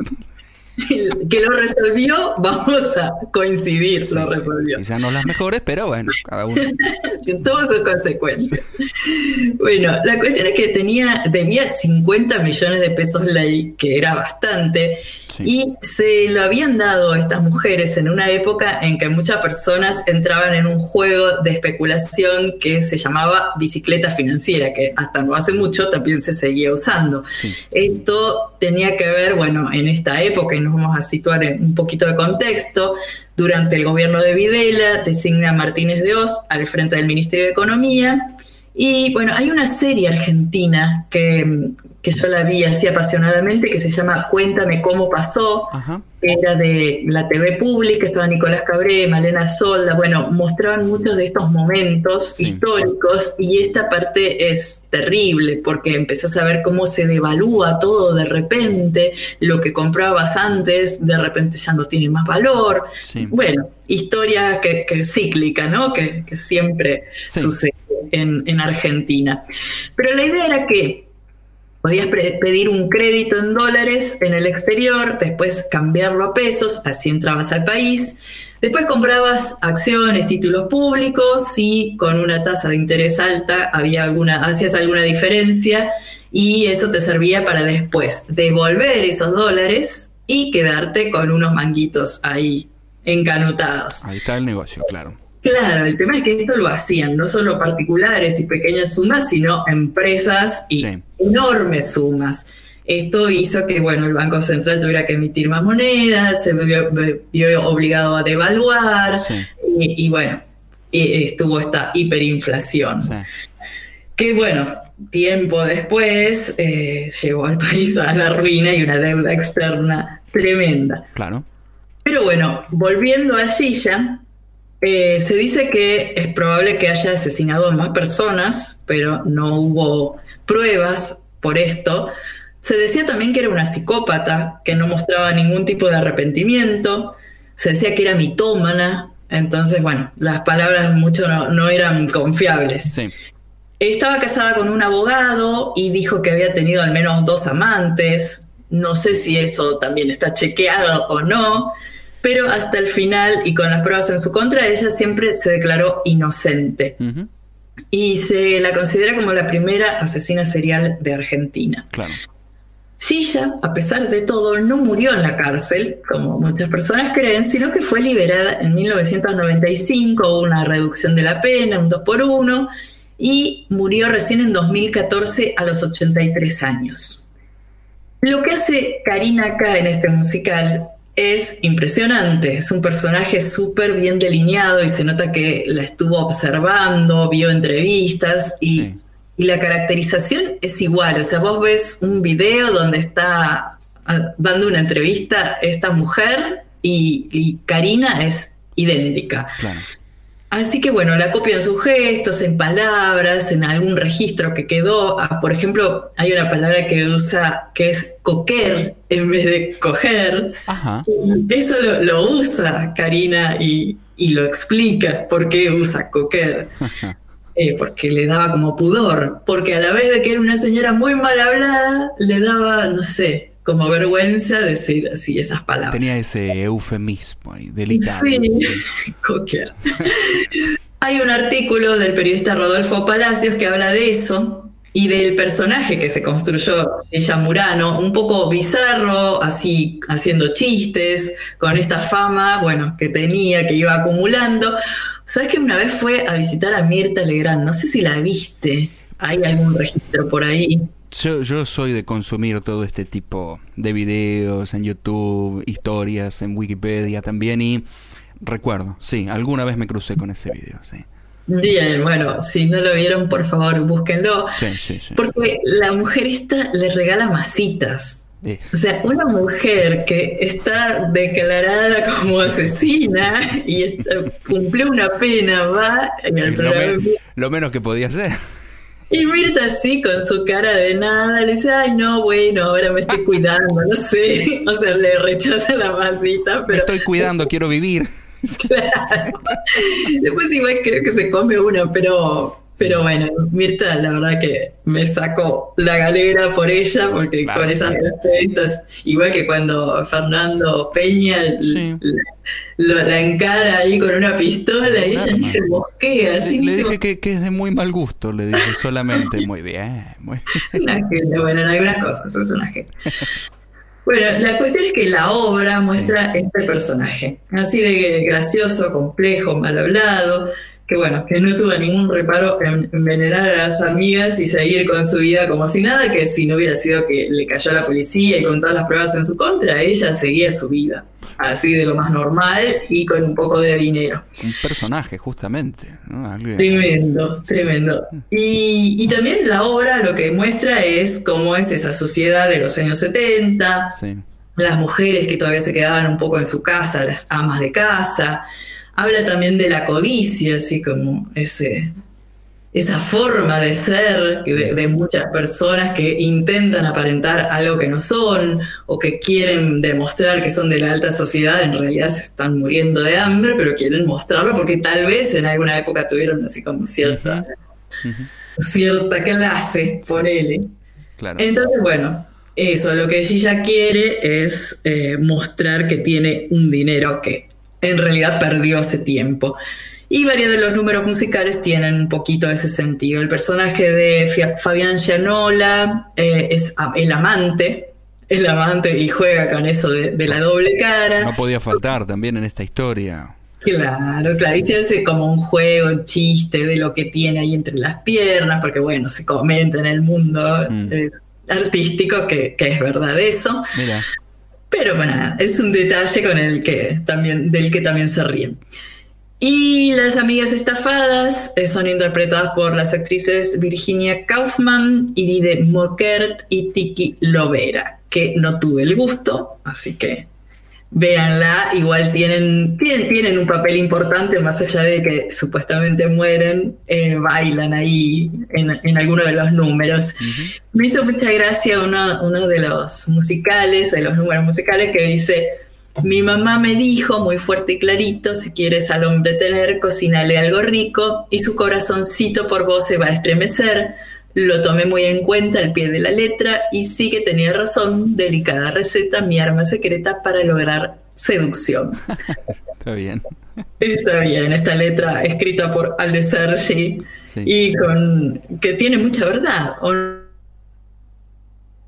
D: Que lo resolvió, vamos a coincidir, lo resolvió.
C: Quizás no las mejores, pero bueno, cada uno.
D: Tuvo sus consecuencias. Bueno, la cuestión es que tenía, debía 50 millones de pesos ley, que era bastante,
C: Sí.
D: y se lo habían dado a estas mujeres en una época en que muchas personas entraban en un juego de especulación que se llamaba bicicleta financiera, que hasta no hace mucho también se seguía usando.
C: Sí.
D: Esto tenía que ver, bueno, en esta época, y nos vamos a situar en un poquito de contexto, durante el gobierno de Videla designa a Martínez de Oz al frente del Ministerio de Economía. Y bueno, hay una serie argentina que, que yo la vi así apasionadamente que se llama Cuéntame cómo pasó,
C: Ajá.
D: que era de la TV pública, estaba Nicolás Cabré, Malena Solda, bueno, mostraban muchos de estos momentos
C: Sí.
D: históricos y esta parte es terrible porque empezás a ver cómo se devalúa todo de repente, lo que comprabas antes de repente ya no tiene más valor.
C: Sí.
D: Bueno, historia que, que cíclica, ¿no? Que, que siempre
C: Sí.
D: sucede en, en Argentina. Pero la idea era que podías pedir un crédito en dólares en el exterior, después cambiarlo a pesos, así entrabas al país. Después comprabas acciones, títulos públicos y con una tasa de interés alta había alguna, hacías alguna diferencia y eso te servía para después devolver esos dólares y quedarte con unos manguitos ahí encanutados.
C: Ahí está el negocio, claro.
D: Claro, el tema es que esto lo hacían no solo particulares y pequeñas sumas, sino empresas y
C: Sí.
D: enormes sumas. Esto hizo que bueno, el Banco Central tuviera que emitir más monedas, se vio, vio obligado a devaluar
C: Sí.
D: y, y bueno, estuvo esta hiperinflación.
C: Sí.
D: Que bueno, tiempo después eh, llevó al país a la ruina y una deuda externa tremenda.
C: Claro.
D: Pero bueno, volviendo a Gilla, eh, se dice que es probable que haya asesinado a más personas, pero no hubo pruebas por esto. Se decía también que era una psicópata, que no mostraba ningún tipo de arrepentimiento. Se decía que era mitómana. Entonces, bueno, las palabras mucho no, no eran confiables.
C: Sí.
D: Estaba casada con un abogado y dijo que había tenido al menos dos amantes. No sé si eso también está chequeado o no, pero hasta el final y con las pruebas en su contra, ella siempre se declaró inocente y se la considera como la primera asesina serial de Argentina.
C: Claro.
D: Silla, a pesar de todo, no murió en la cárcel, como muchas personas creen, sino que fue liberada en 1995, hubo una reducción de la pena, un 2 por 1 y murió recién en 2014 a los 83 años. Lo que hace Karina acá en este musical es impresionante, es un personaje súper bien delineado y se nota que la estuvo observando, vio entrevistas y,
C: Sí.
D: y la caracterización es igual, o sea, vos ves un video donde está ah, dando una entrevista esta mujer y, y Karina es idéntica.
C: Claro.
D: Así que bueno, la copio en sus gestos, en palabras, en algún registro que quedó. Ah, por ejemplo, hay una palabra que usa que es coquer en vez de coger.
C: Ajá.
D: Eso lo, lo usa Karina y, y lo explica por qué usa coquer. Eh, porque le daba como pudor, porque a la vez de que era una señora muy mal hablada, le daba, no sé, como vergüenza decir así esas palabras.
C: Tenía ese eufemismo ahí, delicado.
D: Sí, coquear. Hay un artículo del periodista Rodolfo Palacios que habla de eso y del personaje que se construyó ella Murano, un poco bizarro, así haciendo chistes, con esta fama, bueno, que tenía, que iba acumulando. ¿Sabes que una vez fue a visitar a Mirta Legrand? No sé si la viste. Hay algún registro por ahí.
C: Yo, yo soy de consumir todo este tipo de videos en YouTube, historias en Wikipedia también y recuerdo, sí, alguna vez me crucé con ese video, sí.
D: Bien, bueno, si no lo vieron, por favor, búsquenlo.
C: Sí, sí, sí.
D: Porque la mujer esta le regala masitas. O sea, una mujer que está declarada como asesina y está- cumplió una pena, va en el
C: lo, me- lo menos que podía hacer.
D: Y Mirta así con su cara de nada, le dice, ay no, bueno, ahora me estoy cuidando, no sé. O sea, le rechaza la masita,
C: Me
D: pero
C: estoy cuidando, quiero vivir.
D: Claro. Después igual creo que se come una, pero, pero bueno, Mirta, la verdad que me sacó la galera por ella, porque
C: Claro,
D: con esas entrevistas, igual que cuando Fernando Peña
C: Sí.
D: la, encara ahí con una pistola y ella ni se mosquea, así
C: Le
D: se
C: dije que, que es de muy mal gusto, le dije solamente. Muy bien, muy
D: Es una genia, bueno, en algunas cosas es una genia. Bueno, la cuestión es que la obra muestra este personaje, así de gracioso, complejo, mal hablado, que bueno, que no tuvo ningún reparo en envenenar a las amigas y seguir con su vida como si nada, que si no hubiera sido que le cayó a la policía y con todas las pruebas en su contra, ella seguía su vida, así de lo más normal y con un poco de dinero.
C: Un personaje, justamente. ¿no? Alguien-
D: Tremendo, tremendo. Y, y también la obra lo que muestra es cómo es esa sociedad de los años 70,
C: Sí.
D: las mujeres que todavía se quedaban un poco en su casa, las amas de casa. Habla también de la codicia, así como ese, esa forma de ser de, de muchas personas que intentan aparentar algo que no son o que quieren demostrar que son de la alta sociedad, en realidad se están muriendo de hambre, pero quieren mostrarlo porque tal vez en alguna época tuvieron así como cierta, cierta clase, ponele.
C: Claro.
D: Entonces, bueno, eso, lo que ella quiere es eh, mostrar que tiene un dinero que en realidad perdió hace tiempo. Y varios de los números musicales tienen un poquito ese sentido. El personaje de Fabián Gianola eh, es el amante, el amante y juega con eso de, de la doble cara.
C: No podía faltar también en esta historia.
D: Claro, claro, y se hace como un juego, un chiste de lo que tiene ahí entre las piernas, porque bueno, se comenta en el mundo
C: Mm.
D: eh, artístico que, que es verdad eso,
C: Mira,
D: pero bueno, es un detalle con el que también, del que también se ríen. Y las amigas estafadas eh, son interpretadas por las actrices Virginia Kaufman, Iride Mokert y Tiki Lovera, que no tuve el gusto, así que véanla, igual tienen, tienen, tienen un papel importante, más allá de que supuestamente mueren, eh, bailan ahí en, en alguno de los números. Me hizo mucha gracia uno, uno de los musicales, de los números musicales, que dice, mi mamá me dijo muy fuerte y clarito, si quieres al hombre tener, cocínale algo rico y su corazoncito por vos se va a estremecer. Lo tomé muy en cuenta al pie de la letra y sí que tenía razón, delicada receta, mi arma secreta para lograr seducción.
C: está bien.
D: Está bien, esta letra escrita por Ale Sergi
C: Sí.
D: y con que tiene mucha verdad. ¿o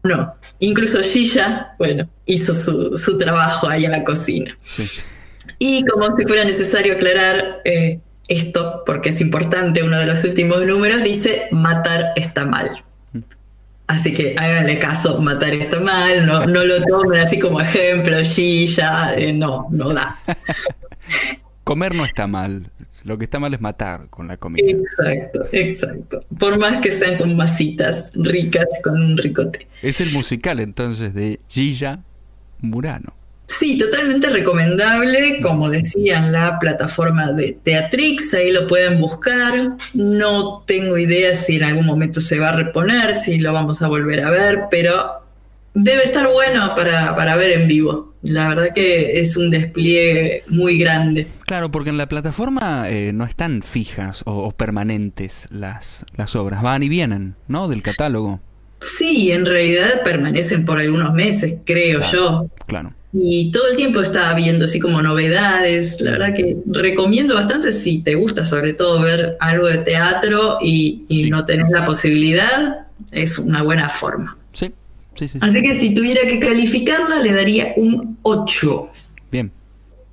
D: no. Incluso Gilla, bueno, hizo su, su trabajo ahí en la cocina.
C: Sí.
D: Y como si fuera necesario aclarar eh, esto, porque es importante, uno de los últimos números dice, matar está mal. Así que háganle caso, matar está mal, no, no lo tomen así como ejemplo, Gilla, eh, no, no da.
C: Comer no está mal. Lo que está mal es matar con la comida.
D: Exacto, exacto. Por más que sean con masitas ricas, con un ricote.
C: Es el musical entonces de Gilla Murano.
D: Sí, totalmente recomendable, como decía en la plataforma de Teatrix, ahí lo pueden buscar. No tengo idea si en algún momento se va a reponer, si lo vamos a volver a ver, pero debe estar bueno para, para ver en vivo. La verdad que es un despliegue muy grande.
C: Claro, porque en la plataforma eh, no están fijas o, o permanentes las, las obras, van y vienen, ¿no? Del catálogo.
D: Sí, en realidad permanecen por algunos meses, creo yo.
C: Claro.
D: Y todo el tiempo estaba viendo así como novedades. La verdad que recomiendo bastante si te gusta sobre todo ver algo de teatro y, y
C: Sí.
D: no tenés la posibilidad, es una buena forma.
C: Sí, sí, sí. sí.
D: Así que si tuviera que calificarla, le daría un 8.
C: Bien,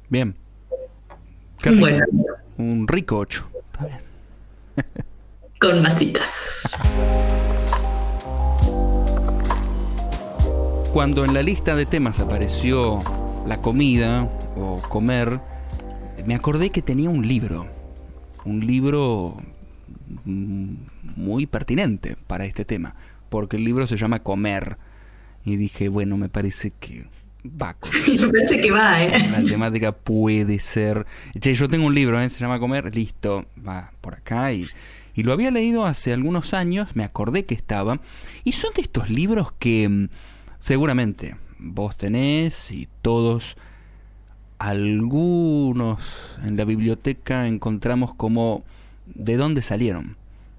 C: bien. Qué
D: Un
C: rico.
D: buen
C: Un rico 8. Está bien.
D: con masitas.
C: Cuando en la lista de temas apareció la comida o comer, me acordé que tenía un libro. Un libro mm, muy pertinente para este tema. Porque el libro se llama Comer. Y dije, bueno, me parece que va
D: Me parece que va, ¿eh?
C: la temática puede ser. Che, yo tengo un libro, ¿eh? se llama Comer, listo, va por acá. Y, y lo había leído hace algunos años, me acordé que estaba. Y son de estos libros que mm, seguramente vos tenés y todos, algunos en la biblioteca encontramos como de dónde salieron.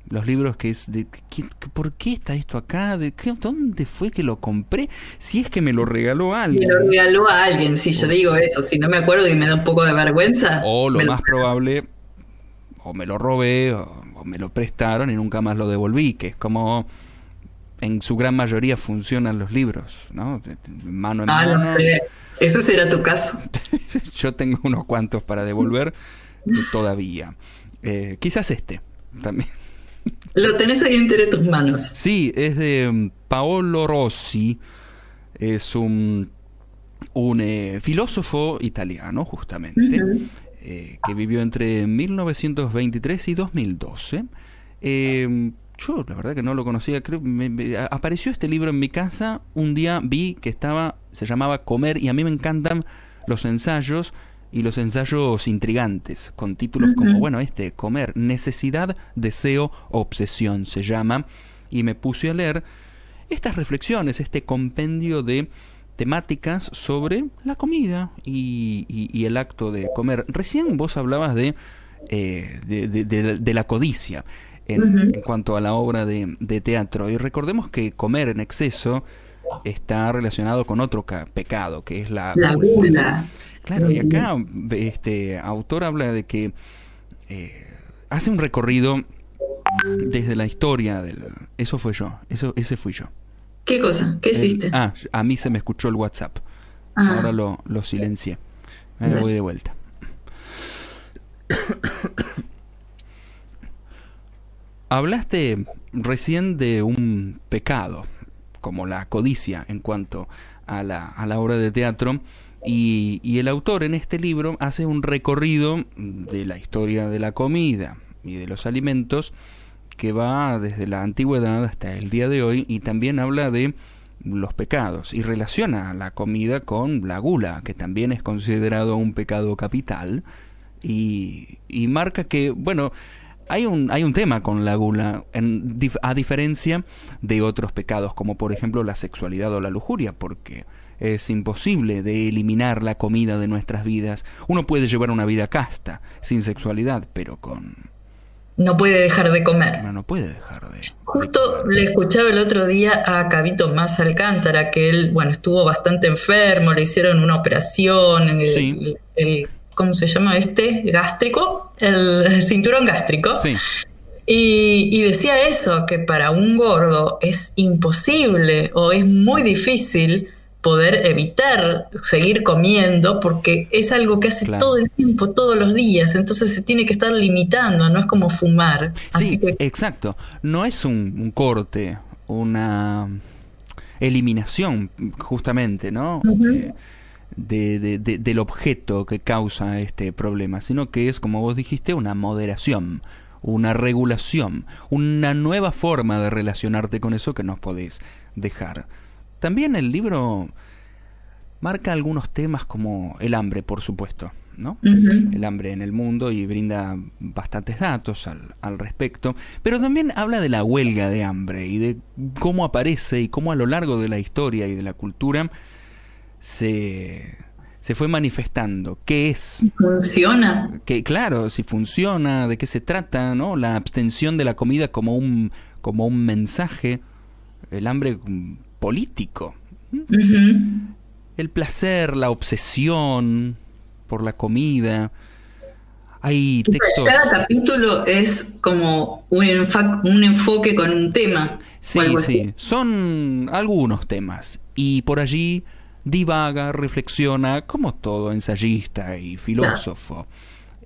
C: Los libros que es de ¿qué- ¿por qué está esto acá? ¿De qué, ¿Dónde fue que lo compré? Si es que me lo regaló
D: Me
C: alguien.
D: lo regaló a alguien, si yo digo eso, si no me acuerdo y me da un poco de vergüenza.
C: O lo
D: me
C: más probable, o me lo robé, o, o me lo prestaron y nunca más lo devolví, que es como en su gran mayoría funcionan los libros, ¿no? Mano en
D: Ah,
C: mano.
D: no sé. Eso será tu caso.
C: Yo tengo unos cuantos para devolver todavía. Eh, quizás este también.
D: Lo tenés ahí entre tus manos.
C: Sí, es de mm, Paolo Rossi. Es un, un eh, filósofo italiano, justamente, eh, que vivió entre 1923 y 2012. Eh, yo, la verdad que no lo conocía. Creo, me- apareció este libro en mi casa. Un día vi que estaba, se llamaba Comer, y a mí me encantan los ensayos y los ensayos intrigantes, con títulos como, bueno, este, Comer, Necesidad, Deseo, Obsesión se llama. Y me puse a leer estas reflexiones, este compendio de temáticas sobre la comida y, y- y el acto de comer. Recién vos hablabas de, eh, de, de- de- de la codicia en, cuanto a la obra de, de teatro. Y recordemos que comer en exceso está relacionado con otro ca- pecado, que es la,
D: La gula.
C: Claro, y acá este autor habla de que eh, hace un recorrido desde la historia del. Eso fue yo, eso, ese fui yo.
D: ¿Qué cosa? ¿Qué
C: El-
D: hiciste?
C: ah, a mí se me escuchó el WhatsApp.
D: Ah.
C: Ahora lo, lo silencié. Ahí voy de vuelta. Hablaste recién de un pecado, como la codicia en cuanto a la, a la obra de teatro, y, el autor en este libro hace un recorrido de la historia de la comida y de los alimentos que va desde la antigüedad hasta el día de hoy y también habla de los pecados y relaciona la comida con la gula, que también es considerado un pecado capital y, y marca que, bueno, hay un, hay un tema con la gula, en a diferencia de otros pecados, como por ejemplo la sexualidad o la lujuria, porque es imposible de eliminar la comida de nuestras vidas. Uno puede llevar una vida casta, sin sexualidad, pero con...
D: No puede dejar de comer.
C: No, no puede dejar de...
D: Justo le escuchaba el otro día a Cabito Más Alcántara, que él, bueno, estuvo bastante enfermo, le hicieron una operación, el,
C: Sí.
D: el- ¿cómo se llama este? Gástrico, el cinturón gástrico.
C: Sí,
D: Y, y decía eso, que para un gordo es imposible o es muy difícil poder evitar seguir comiendo porque es algo que hace
C: Claro.
D: todo el tiempo, todos los días, entonces se tiene que estar limitando, no es como fumar. Así
C: Sí,
D: que
C: exacto. No es un, un corte, una eliminación, justamente, ¿no? Eh, de- de- de- del objeto que causa este problema, sino que es, como vos dijiste, una moderación, una regulación, una nueva forma de relacionarte con eso que no podés dejar. También el libro marca algunos temas como el hambre, por supuesto, ¿no? El hambre en el mundo y brinda bastantes datos al, al respecto, pero también habla de la huelga de hambre y de cómo aparece y cómo a lo largo de la historia y de la cultura se, se fue manifestando. ¿Qué es?
D: funciona.
C: Que claro, si funciona, de qué se trata, ¿no? La abstención de la comida como un, como un mensaje, el hambre mm, político, el placer, la obsesión por la comida. Hay textos.
D: Cada capítulo es como un, un enfoque con un tema.
C: Sí,
D: así.
C: sí, son algunos temas. Y por allí divaga, reflexiona, como todo ensayista y filósofo.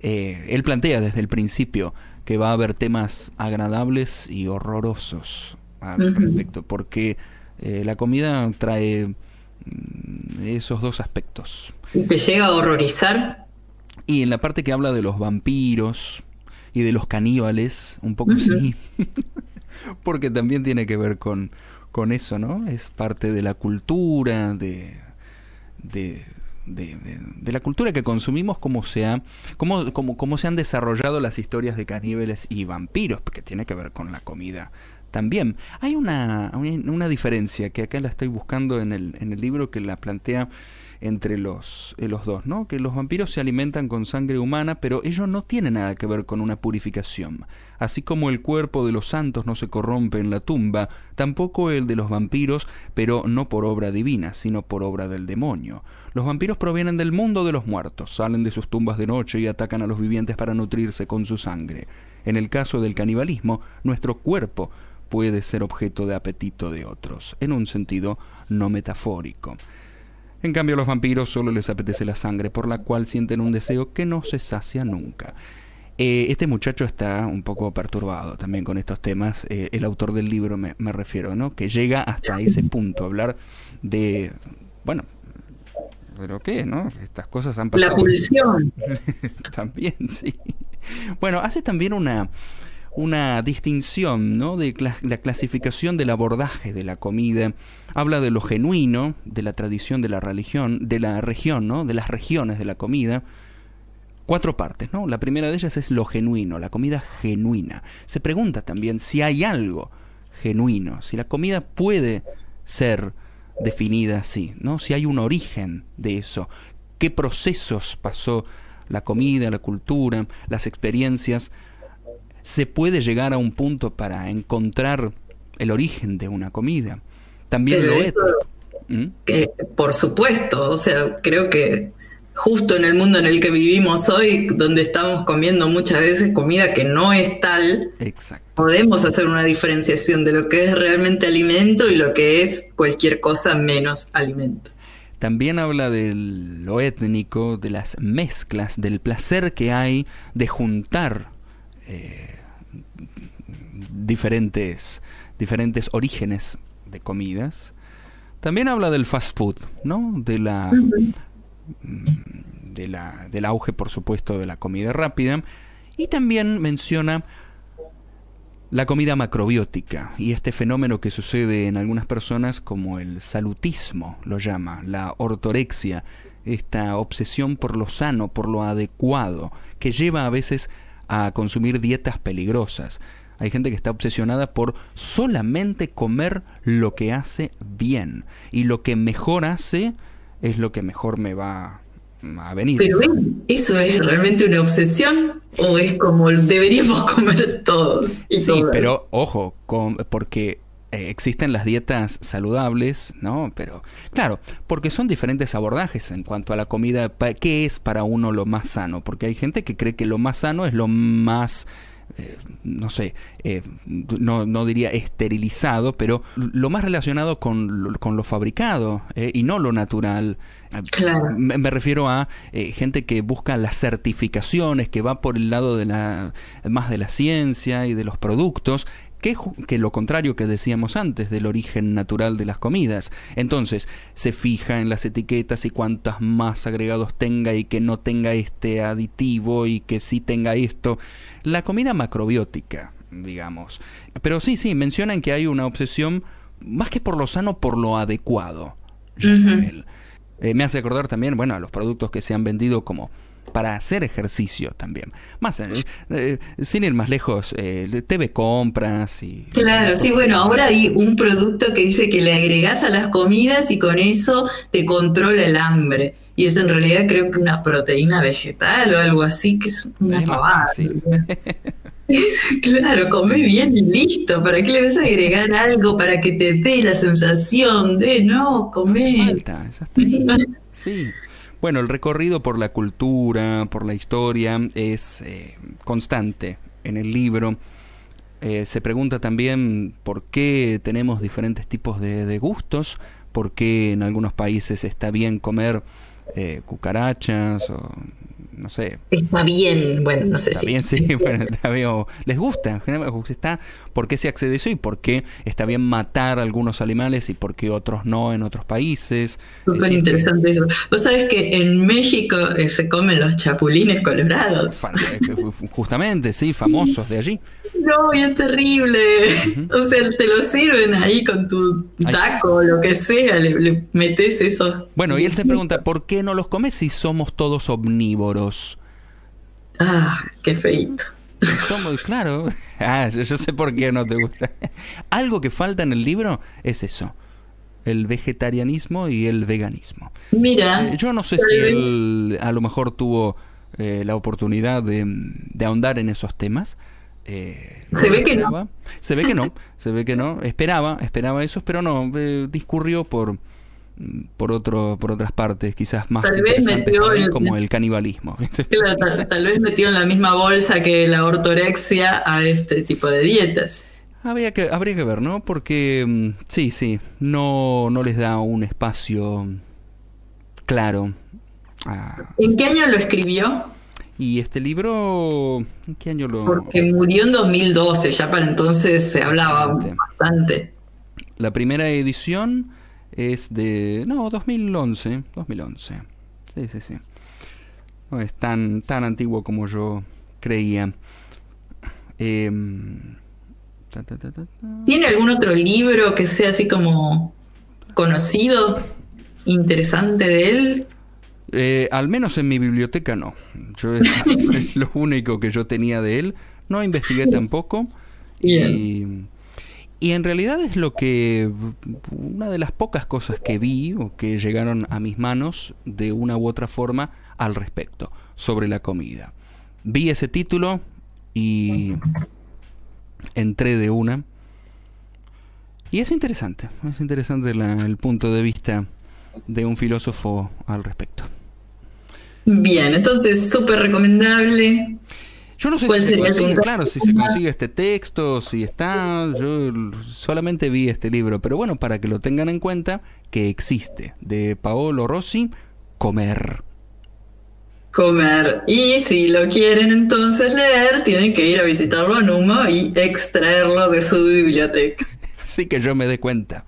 C: Eh, él plantea desde el principio que va a haber temas agradables y horrorosos al respecto, porque eh, la comida trae mm, esos dos aspectos.
D: ¿Y te llega a horrorizar?
C: Y en la parte que habla de los vampiros y de los caníbales, un poco sí, porque también tiene que ver con, con eso, ¿no? Es parte de la cultura, de, de, de- de- de la cultura que consumimos, cómo se, ha, cómo, cómo- cómo se han desarrollado las historias de caníbales y vampiros, porque tiene que ver con la comida también. Hay una, una diferencia que acá la estoy buscando en el, en el libro que la plantea entre los, eh, los dos, ¿no? Que los vampiros se alimentan con sangre humana, pero ello no tiene nada que ver con una purificación. Así como el cuerpo de los santos no se corrompe en la tumba, tampoco el de los vampiros, pero no por obra divina, sino por obra del demonio. Los vampiros provienen del mundo de los muertos, salen de sus tumbas de noche y atacan a los vivientes para nutrirse con su sangre. En el caso del canibalismo, nuestro cuerpo puede ser objeto de apetito de otros, en un sentido no metafórico. En cambio, a los vampiros solo les apetece la sangre, por la cual sienten un deseo que no se sacia nunca. Eh, este muchacho está un poco perturbado también con estos temas. eh, el autor del libro me, me refiero, ¿no? Que llega hasta ese punto, hablar de. Bueno. ¿Pero qué, no? Estas cosas han pasado.
D: La pulsión.
C: también, sí. Bueno, hace también una, una distinción, ¿no? De la clasificación del abordaje de la comida. Habla de lo genuino, de la tradición de la religión, de la región, ¿no? De las regiones de la comida. Cuatro partes, ¿no? La primera de ellas es lo genuino, la comida genuina. Se pregunta también si hay algo genuino, si la comida puede ser definida así, ¿no? Si hay un origen de eso, qué procesos pasó la comida, la cultura, las experiencias, se puede llegar a un punto para encontrar el origen de una comida. También
D: Pero
C: lo ético. ¿Mm?
D: que, por supuesto, o sea, creo que justo en el mundo en el que vivimos hoy, donde estamos comiendo muchas veces comida que no es tal,
C: Exacto.
D: podemos hacer una diferenciación de lo que es realmente alimento y lo que es cualquier cosa menos alimento.
C: También habla de lo étnico, de las mezclas, del placer que hay de juntar eh, diferentes, diferentes orígenes de comidas. También habla del fast food, ¿no? De la, mm, de la, del auge, por supuesto, de la comida rápida. Y también menciona la comida macrobiótica y este fenómeno que sucede en algunas personas como el salutismo, lo llama, la ortorexia, esta obsesión por lo sano, por lo adecuado, que lleva a veces a consumir dietas peligrosas. Hay gente que está obsesionada por solamente comer lo que hace bien y lo que mejor hace es lo que mejor me va a venir.
D: Pero ¿eso es realmente una obsesión o es como deberíamos comer todos? y
C: Sí, pero ojo, con- porque eh, existen las dietas saludables, ¿no? Pero claro, porque son diferentes abordajes en cuanto a la comida, ¿qué es para uno lo más sano? Porque hay gente que cree que lo más sano es lo más eh, no sé, eh, no, no diría esterilizado, pero lo más relacionado con, lo- con lo fabricado eh, y no lo natural.
D: Claro.
C: Me, me refiero a eh, gente que busca las certificaciones, que va por el lado de la más de la ciencia y de los productos, que, que lo contrario que decíamos antes del origen natural de las comidas. Entonces, se fija en las etiquetas y cuántas más agregados tenga y que no tenga este aditivo y que sí tenga esto. La comida macrobiótica, digamos. Pero sí, sí, mencionan que hay una obsesión más que por lo sano, por lo adecuado. Eh, me hace acordar también, bueno, a los productos que se han vendido como para hacer ejercicio también. Más, eh, eh, sin ir más lejos, eh, TV compras y...
D: Claro, sí, bueno, ahora hay un producto que dice que le agregás a las comidas y con eso te controla el hambre. Y es en realidad creo que una proteína vegetal o algo así, que es una pavada. Claro, come bien y listo. ¿Para qué le vas a agregar algo para que te dé la sensación de no
C: No hace
D: comer?
C: falta, ya está ahí. Sí. Bueno, el recorrido por la cultura, por la historia, es eh, constante en el libro. Eh, se pregunta también por qué tenemos diferentes tipos de, de gustos, por qué en algunos países está bien comer eh, cucarachas o no sé,
D: Está bien, bueno, no sé
C: Está
D: si.
C: bien, sí, bueno, está bien. o Les gusta, generalmente está, ¿por qué se accede a eso y por qué está bien matar algunos animales y por qué otros no en otros países? Es
D: Súper interesante eso. Vos sabés que en México eh, se comen los chapulines colorados.
C: eh, Justamente, sí, famosos de allí.
D: No, y es terrible. O sea, te lo sirven ahí con tu taco o lo que sea, le, le metes esos.
C: Bueno, y él se pregunta, ¿por qué no los comes si somos todos omnívoros?
D: Ah, qué feito.
C: Somos, claro. Ah, yo, yo sé por qué no te gusta. Algo que falta en el libro es eso. El vegetarianismo y el veganismo.
D: Mira,
C: Eh, Yo no sé si él a lo mejor tuvo eh, la oportunidad de, de ahondar en esos temas. Eh,
D: Se ve que no.
C: Se ve que no. Se ve que no. Esperaba, esperaba eso, pero no. eh, discurrió por por otro por otras partes quizás más
D: Tal vez metió el-
C: como el canibalismo
D: tal, tal vez metió en la misma bolsa que la ortorexia a este tipo de dietas.
C: Habría que, habría que ver, ¿no? Porque mm, sí, sí, no, no les da un espacio claro. a-
D: ¿En qué año lo escribió?
C: y este libro, ¿en qué año lo...?
D: Porque murió en 2012, ya para entonces se hablaba
C: bastante. La primera edición es de... No, 2011. 2011. Sí, sí, sí. No es tan, tan antiguo como yo creía. Em, ta, ta, ta, ta, ta.
D: ¿Tiene algún otro libro que sea así como conocido, interesante de él?
C: Eh, al menos en mi biblioteca no. Yo es, es lo único que yo tenía de él. No investigué tampoco. Y, y en realidad es lo que una de las pocas cosas que vi o que llegaron a mis manos de una u otra forma al respecto sobre la comida. Vi ese título y entré de una. Y es interesante, es interesante la- el punto de vista de un filósofo al respecto.
D: Bien, entonces súper recomendable.
C: Yo no sé
D: ¿Cuál
C: si se consigue, claro, si se consigue este texto, si está, yo solamente vi este libro, pero bueno, para que lo tengan en cuenta, que existe, de Paolo Rossi, Comer.
D: Comer. Y si lo quieren entonces leer, tienen que ir a visitarlo a Numa y extraerlo de su biblioteca.
C: Sí que yo me dé cuenta.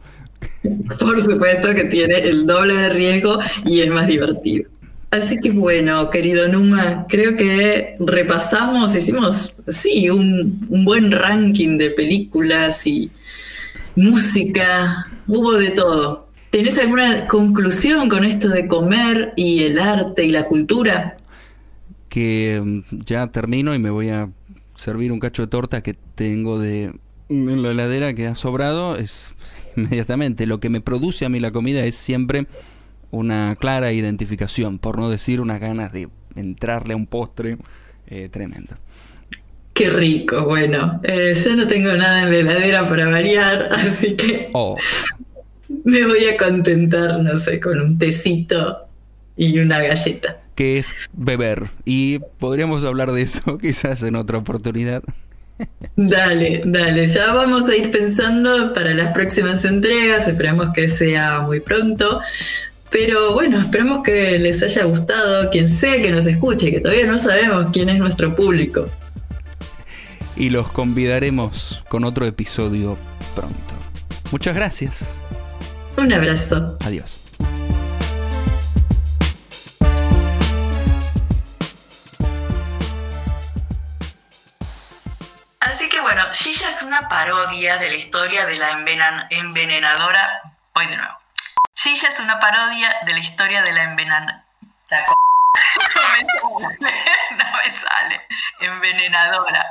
D: Por supuesto que tiene el doble de riesgo y es más divertido. Así que bueno, querido Numa, creo que repasamos, hicimos, sí, un, buen ranking de películas y música, hubo de todo. ¿Tenés alguna conclusión con esto de comer y el arte y la cultura?
C: Que mm, ya termino y me voy a servir un cacho de torta que tengo de en la heladera que ha sobrado. Es inmediatamente lo que me produce a mí la comida es siempre una clara identificación, por no decir unas ganas de entrarle a un postre eh, tremendo.
D: Qué rico, bueno, eh, yo no tengo nada en la heladera para variar, así que
C: Oh,
D: me voy a contentar, no sé, con un tecito y una galleta.
C: que es beber. Y podríamos hablar de eso quizás en otra oportunidad.
D: Dale, dale, ya vamos a ir pensando para las próximas entregas, esperamos que sea muy pronto. Pero bueno, esperamos que les haya gustado, quien sea que nos escuche, que todavía no sabemos quién es nuestro público.
C: Y los convidaremos con otro episodio pronto. Muchas gracias.
D: Un abrazo.
C: Adiós.
D: Así que bueno, Gilla es una parodia de la historia de la envenan- envenenadora. Voy de nuevo. Gilla es una parodia de la historia de la envenenadora. no me sale. Envenenadora.